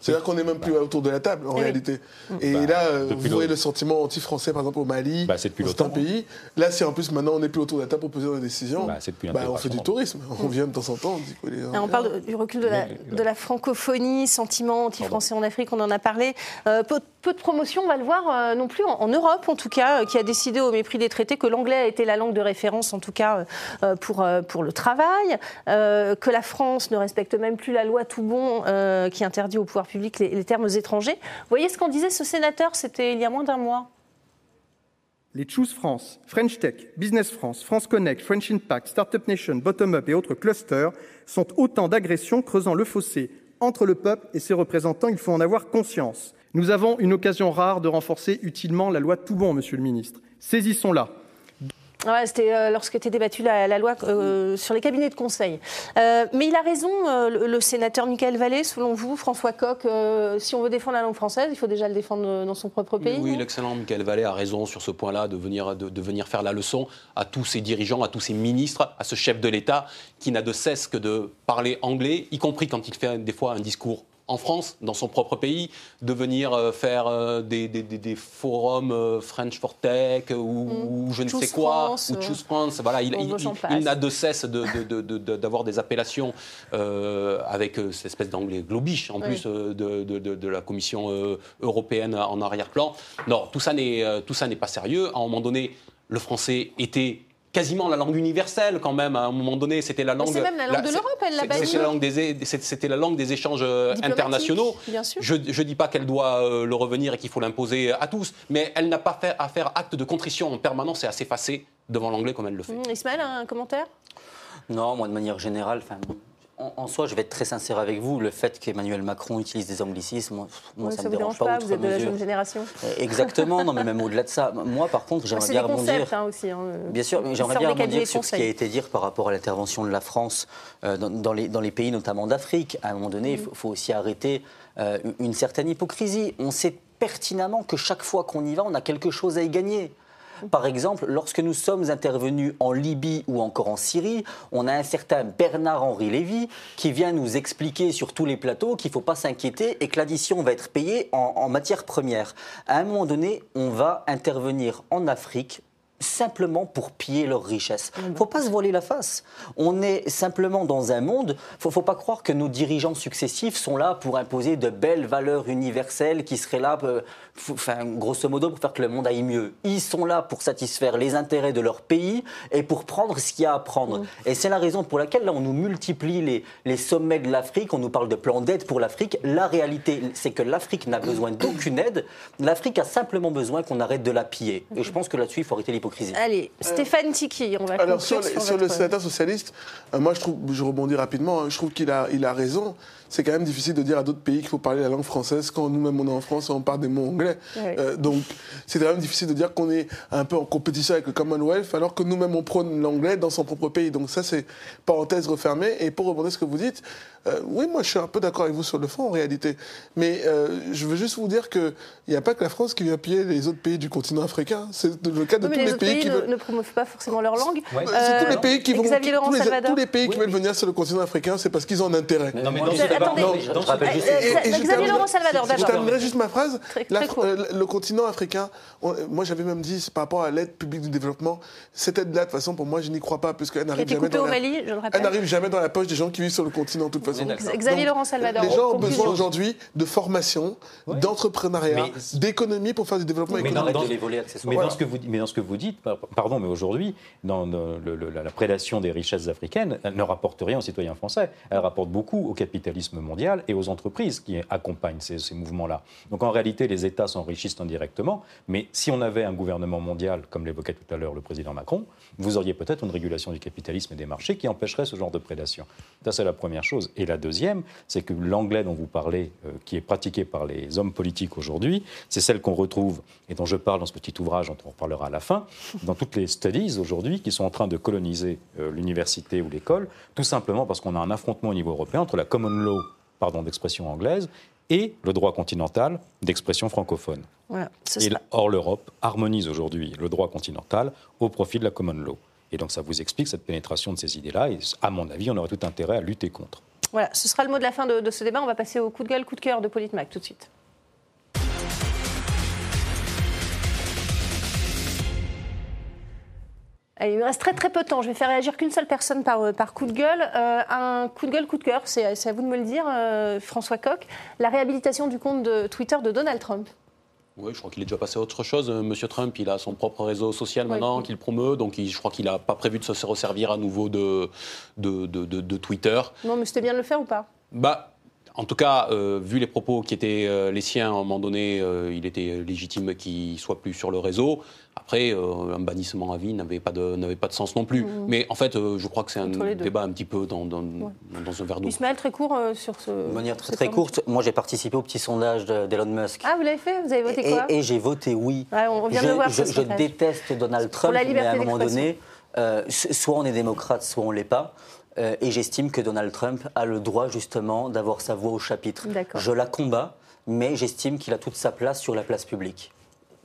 C'est-à-dire qu'on n'est même plus autour de la table, en Eh oui. réalité. Et Bah, là, euh, vous voyez le- sentiment anti-français, par exemple, au Mali, Bah, c'est l'OTAN. pays. Là, si en plus, maintenant, on n'est plus autour de la table pour poser des décisions, Bah, bah, on fait du tourisme. On vient de temps en temps, on dit quoi, les Ah, On parle du recul de la, Mais- de la francophonie, sentiment anti-français en Afrique, on en a parlé. Euh, peu, de promotion, on va le voir euh, non plus en, Europe, en tout cas, euh, qui a décidé au mépris des traités que l'anglais a été la langue de référence, en tout cas euh, pour, pour le travail, que la France ne respecte même plus la loi tout bon qui interdit au pouvoir public les, les termes étrangers. Vous voyez ce qu'en disait ce sénateur, c'était il y a moins d'un mois? Les Choose France, French Tech, Business France, France Connect, French Impact, Startup Nation, Bottom Up et autres clusters sont autant d'agressions creusant le fossé entre le peuple et ses représentants. Il faut en avoir conscience. Nous avons une occasion rare de renforcer utilement la loi tout bon, Monsieur le Ministre. Saisissons-la. Ouais, C'était euh, lorsqu'était débattue la, la loi euh, sur les cabinets de conseil. Euh, mais il a raison, euh, le, le sénateur Michael Vallée, selon vous, François Coq, euh, si on veut défendre la langue française, il faut déjà le défendre dans son propre pays. Oui, l'excellent Michael Vallée a raison sur ce point-là, de venir, de, de venir faire la leçon à tous ces dirigeants, à tous ces ministres, à ce chef de l'État qui n'a de cesse que de parler anglais, y compris quand il fait des fois un discours en France, dans son propre pays, de venir euh, faire euh, des, des- des- des forums euh, French for Tech euh, ou, je ne Choose sais quoi, France, ou Choose France. Voilà, il, il- n'a de cesse de- de- de- de- d'avoir des appellations euh, avec cette espèce d'anglais globish en Oui. plus de, la Commission européenne en arrière-plan. Non, tout ça n'est tout ça n'est pas sérieux. À un moment donné, le français était quasiment la langue universelle quand même. À un moment donné, c'était la langue. c'est même la langue de l'Europe, elle l'a bannie. C'était la langue des é- c'est- c'était la langue des échanges euh, internationaux. bien sûr. Je ne dis pas qu'elle doit euh, le revenir et qu'il faut l'imposer à tous, mais elle n'a pas fait à faire acte de contrition en permanence et à s'effacer devant l'anglais comme elle le fait. Hum, Ismaël, un commentaire? Non, moi de manière générale, enfin, en, en soi, je vais être très sincère avec vous. Le fait qu'Emmanuel Macron utilise des anglicismes, moi, ça, Ça me dérange dérange pas, outre vous êtes de la jeune génération Euh, Exactement, non, mais même au-delà de ça. Moi, par contre, j'aimerais C'est bien rebondir. hein, aussi. hein. Bien sûr, j'aimerais bien rebondir sur ce qui a été dit par rapport à l'intervention de la France euh, dans, dans les, dans les pays notamment d'Afrique. À un moment donné, il faut, faut aussi arrêter euh, une certaine hypocrisie. On sait pertinemment que chaque fois qu'on y va, on a quelque chose à y gagner. Par exemple, lorsque nous sommes intervenus en Libye ou encore en Syrie, on a un certain Bernard-Henri Lévy qui vient nous expliquer sur tous les plateaux qu'il ne faut pas s'inquiéter et que l'addition va être payée en, matière première. À un moment donné, on va intervenir en Afrique simplement pour piller leurs richesses. Il ne faut pas se voiler la face. On est simplement dans un monde, il ne faut pas croire que nos dirigeants successifs sont là pour imposer de belles valeurs universelles qui seraient là, euh, enfin, grosso modo, pour faire que le monde aille mieux. Ils sont là pour satisfaire les intérêts de leur pays et pour prendre ce qu'il y a à prendre. Et c'est la raison pour laquelle là, on nous multiplie les, les sommets de l'Afrique, on nous parle de plan d'aide pour l'Afrique. La réalité, c'est que l'Afrique n'a besoin d'aucune aide. L'Afrique a simplement besoin qu'on arrête de la piller. Et je pense que là-dessus, il faut arrêter l'hypocrisie. Allez, Stéphane Tiki, on va Alors sur, sur, le sénateur socialiste, euh, moi je trouve, je rebondis rapidement, hein, je trouve qu'il a, il a raison. C'est quand même difficile de dire à d'autres pays qu'il faut parler la langue française quand nous-mêmes on est en France et on parle des mots anglais. Ouais. Euh, donc c'est quand même difficile de dire qu'on est un peu en compétition avec le Commonwealth alors que nous-mêmes on prône l'anglais dans son propre pays. Donc ça c'est parenthèse refermée. Et pour rebondir à ce que vous dites, euh, oui moi je suis un peu d'accord avec vous sur le fond en réalité. Mais euh, je veux juste vous dire qu'il n'y a pas que la France qui vient piller les autres pays du continent africain. C'est le cas de tous les les pays pays qui ne, veulent... ne promeuvent pas forcément leur langue. Ouais. Euh, c'est tous les pays qui vont, Xavier Laurent tous, les, Salvador. tous les pays qui veulent venir sur le continent africain, c'est parce qu'ils ont un intérêt. Non, mais Moi, dans je- attendez, non, je rappelle juste- et je Xavier terminerai- Laurent Salvador, Je d'abord. terminerai juste ma phrase. Le continent africain, moi j'avais même dit par rapport à l'aide publique du développement, cette aide-là, de toute façon, pour moi, je n'y crois pas, puisqu'elle n'arrive jamais dans la... Mali, je le Elle rappelle. n'arrive jamais dans la poche des gens qui vivent sur le continent, de toute façon. Xavier Laurent Salvador, Les gens ont besoin aujourd'hui de formation, d'entrepreneuriat, d'économie pour faire du développement économique. Mais dans, ce que vous, mais dans ce que vous dites, par- pardon, mais aujourd'hui, dans le- le- le- la prédation des richesses africaines, elle ne rapporte rien aux citoyens français. Elle rapporte beaucoup au capitalisme mondial et aux entreprises qui accompagnent ces, mouvements-là. Donc en réalité, les États s'enrichissent indirectement, mais si on avait un gouvernement mondial, comme l'évoquait tout à l'heure le président Macron, vous auriez peut-être une régulation du capitalisme et des marchés qui empêcherait ce genre de prédation. Ça, c'est la première chose. Et la deuxième, c'est que l'anglais dont vous parlez, euh, qui est pratiqué par les hommes politiques aujourd'hui, c'est celle qu'on retrouve, et dont je parle dans ce petit ouvrage dont on reparlera à la fin, dans toutes les studies aujourd'hui qui sont en train de coloniser euh, l'université ou l'école, tout simplement parce qu'on a un affrontement au niveau européen entre la common law, pardon, d'expression anglaise, et le droit continental d'expression francophone. Voilà, Et sera- or, l'Europe harmonise aujourd'hui le droit continental au profit de la common law. Et donc, ça vous explique cette pénétration de ces idées-là. Et à mon avis, on aurait tout intérêt à lutter contre. Voilà, ce sera le mot de la fin de, de ce débat. On va passer au coup de gueule, coup de cœur de Politmac tout de suite. Il me reste très très peu de temps. Je vais faire réagir qu'une seule personne par, euh, par coup de gueule. Euh, un coup de gueule, coup de cœur, c'est à vous de me le dire, euh, François Coq. La réhabilitation du compte de Twitter de Donald Trump. Oui, je crois qu'il est déjà passé à autre chose. Monsieur Trump, il a son propre réseau social Oui. maintenant qu'il promeut, donc il- je crois qu'il n'a pas prévu de se resservir à nouveau de, de, de- de- de Twitter. Non, mais c'était bien de le faire ou pas? Bah, en tout cas, euh, vu les propos qui étaient euh, les siens, à un moment donné, euh, il était légitime qu'il soit plus sur le réseau. Après, euh, un bannissement à vie n'avait pas de n'avait pas de sens non plus. Mais en fait, euh, je crois que c'est un débat un petit peu dans, dans, dans un verre d'eau. Ismaël, très court euh, sur ce. De manière très, très courte, moi j'ai participé au petit sondage de- d'Elon Musk. Ah, vous l'avez fait? Vous avez voté quoi? et et j'ai voté oui. Ouais, on vient de je le voir, je- ce je déteste Donald Pour Trump, la mais à un moment donné, euh, soit on est démocrate, soit on l'est pas. Euh, et j'estime que Donald Trump a le droit justement d'avoir sa voix au chapitre. Je la combats, mais j'estime qu'il a toute sa place sur la place publique.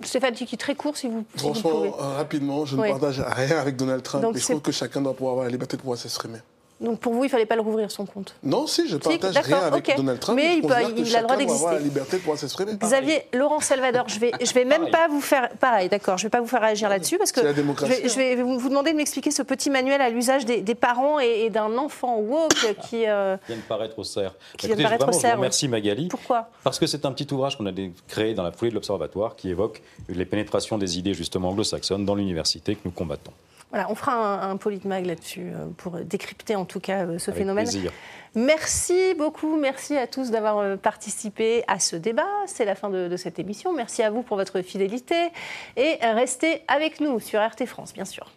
Stéphane Tiki, très court si vous, si vous Franchement, pouvez. euh, rapidement, je Oui. ne partage rien avec Donald Trump. Donc et je trouve que chacun doit pouvoir avoir la liberté de pouvoir s'exprimer. Donc pour vous, il fallait pas le rouvrir son compte. Non, si, je partage rien avec. Donald Trump. Mais il peut- il a le droit d'exister. la liberté de pouvoir s'exprimer. Xavier Laurent Salvador, je vais, je vais même pas vous faire pareil, d'accord. Je vais pas vous faire réagir là-dessus parce que je vais, je vais vous demander de m'expliquer ce petit manuel à l'usage des, des parents et, et d'un enfant woke qui. euh, Qui vient de paraître au CERF. Qui vient de paraître au vraiment, CERF, remercie Magali. Pourquoi? Parce que c'est un petit ouvrage qu'on a créé dans la foulée de l'Observatoire qui évoque les pénétrations des idées justement anglo-saxonnes dans l'université que nous combattons. Voilà, on fera un, un politmag là-dessus euh, pour décrypter en tout cas euh, ce Avec phénomène. plaisir. Merci beaucoup, merci à tous d'avoir euh, participé à ce débat. C'est la fin de, de cette émission. Merci à vous pour votre fidélité et restez avec nous sur RT France, bien sûr.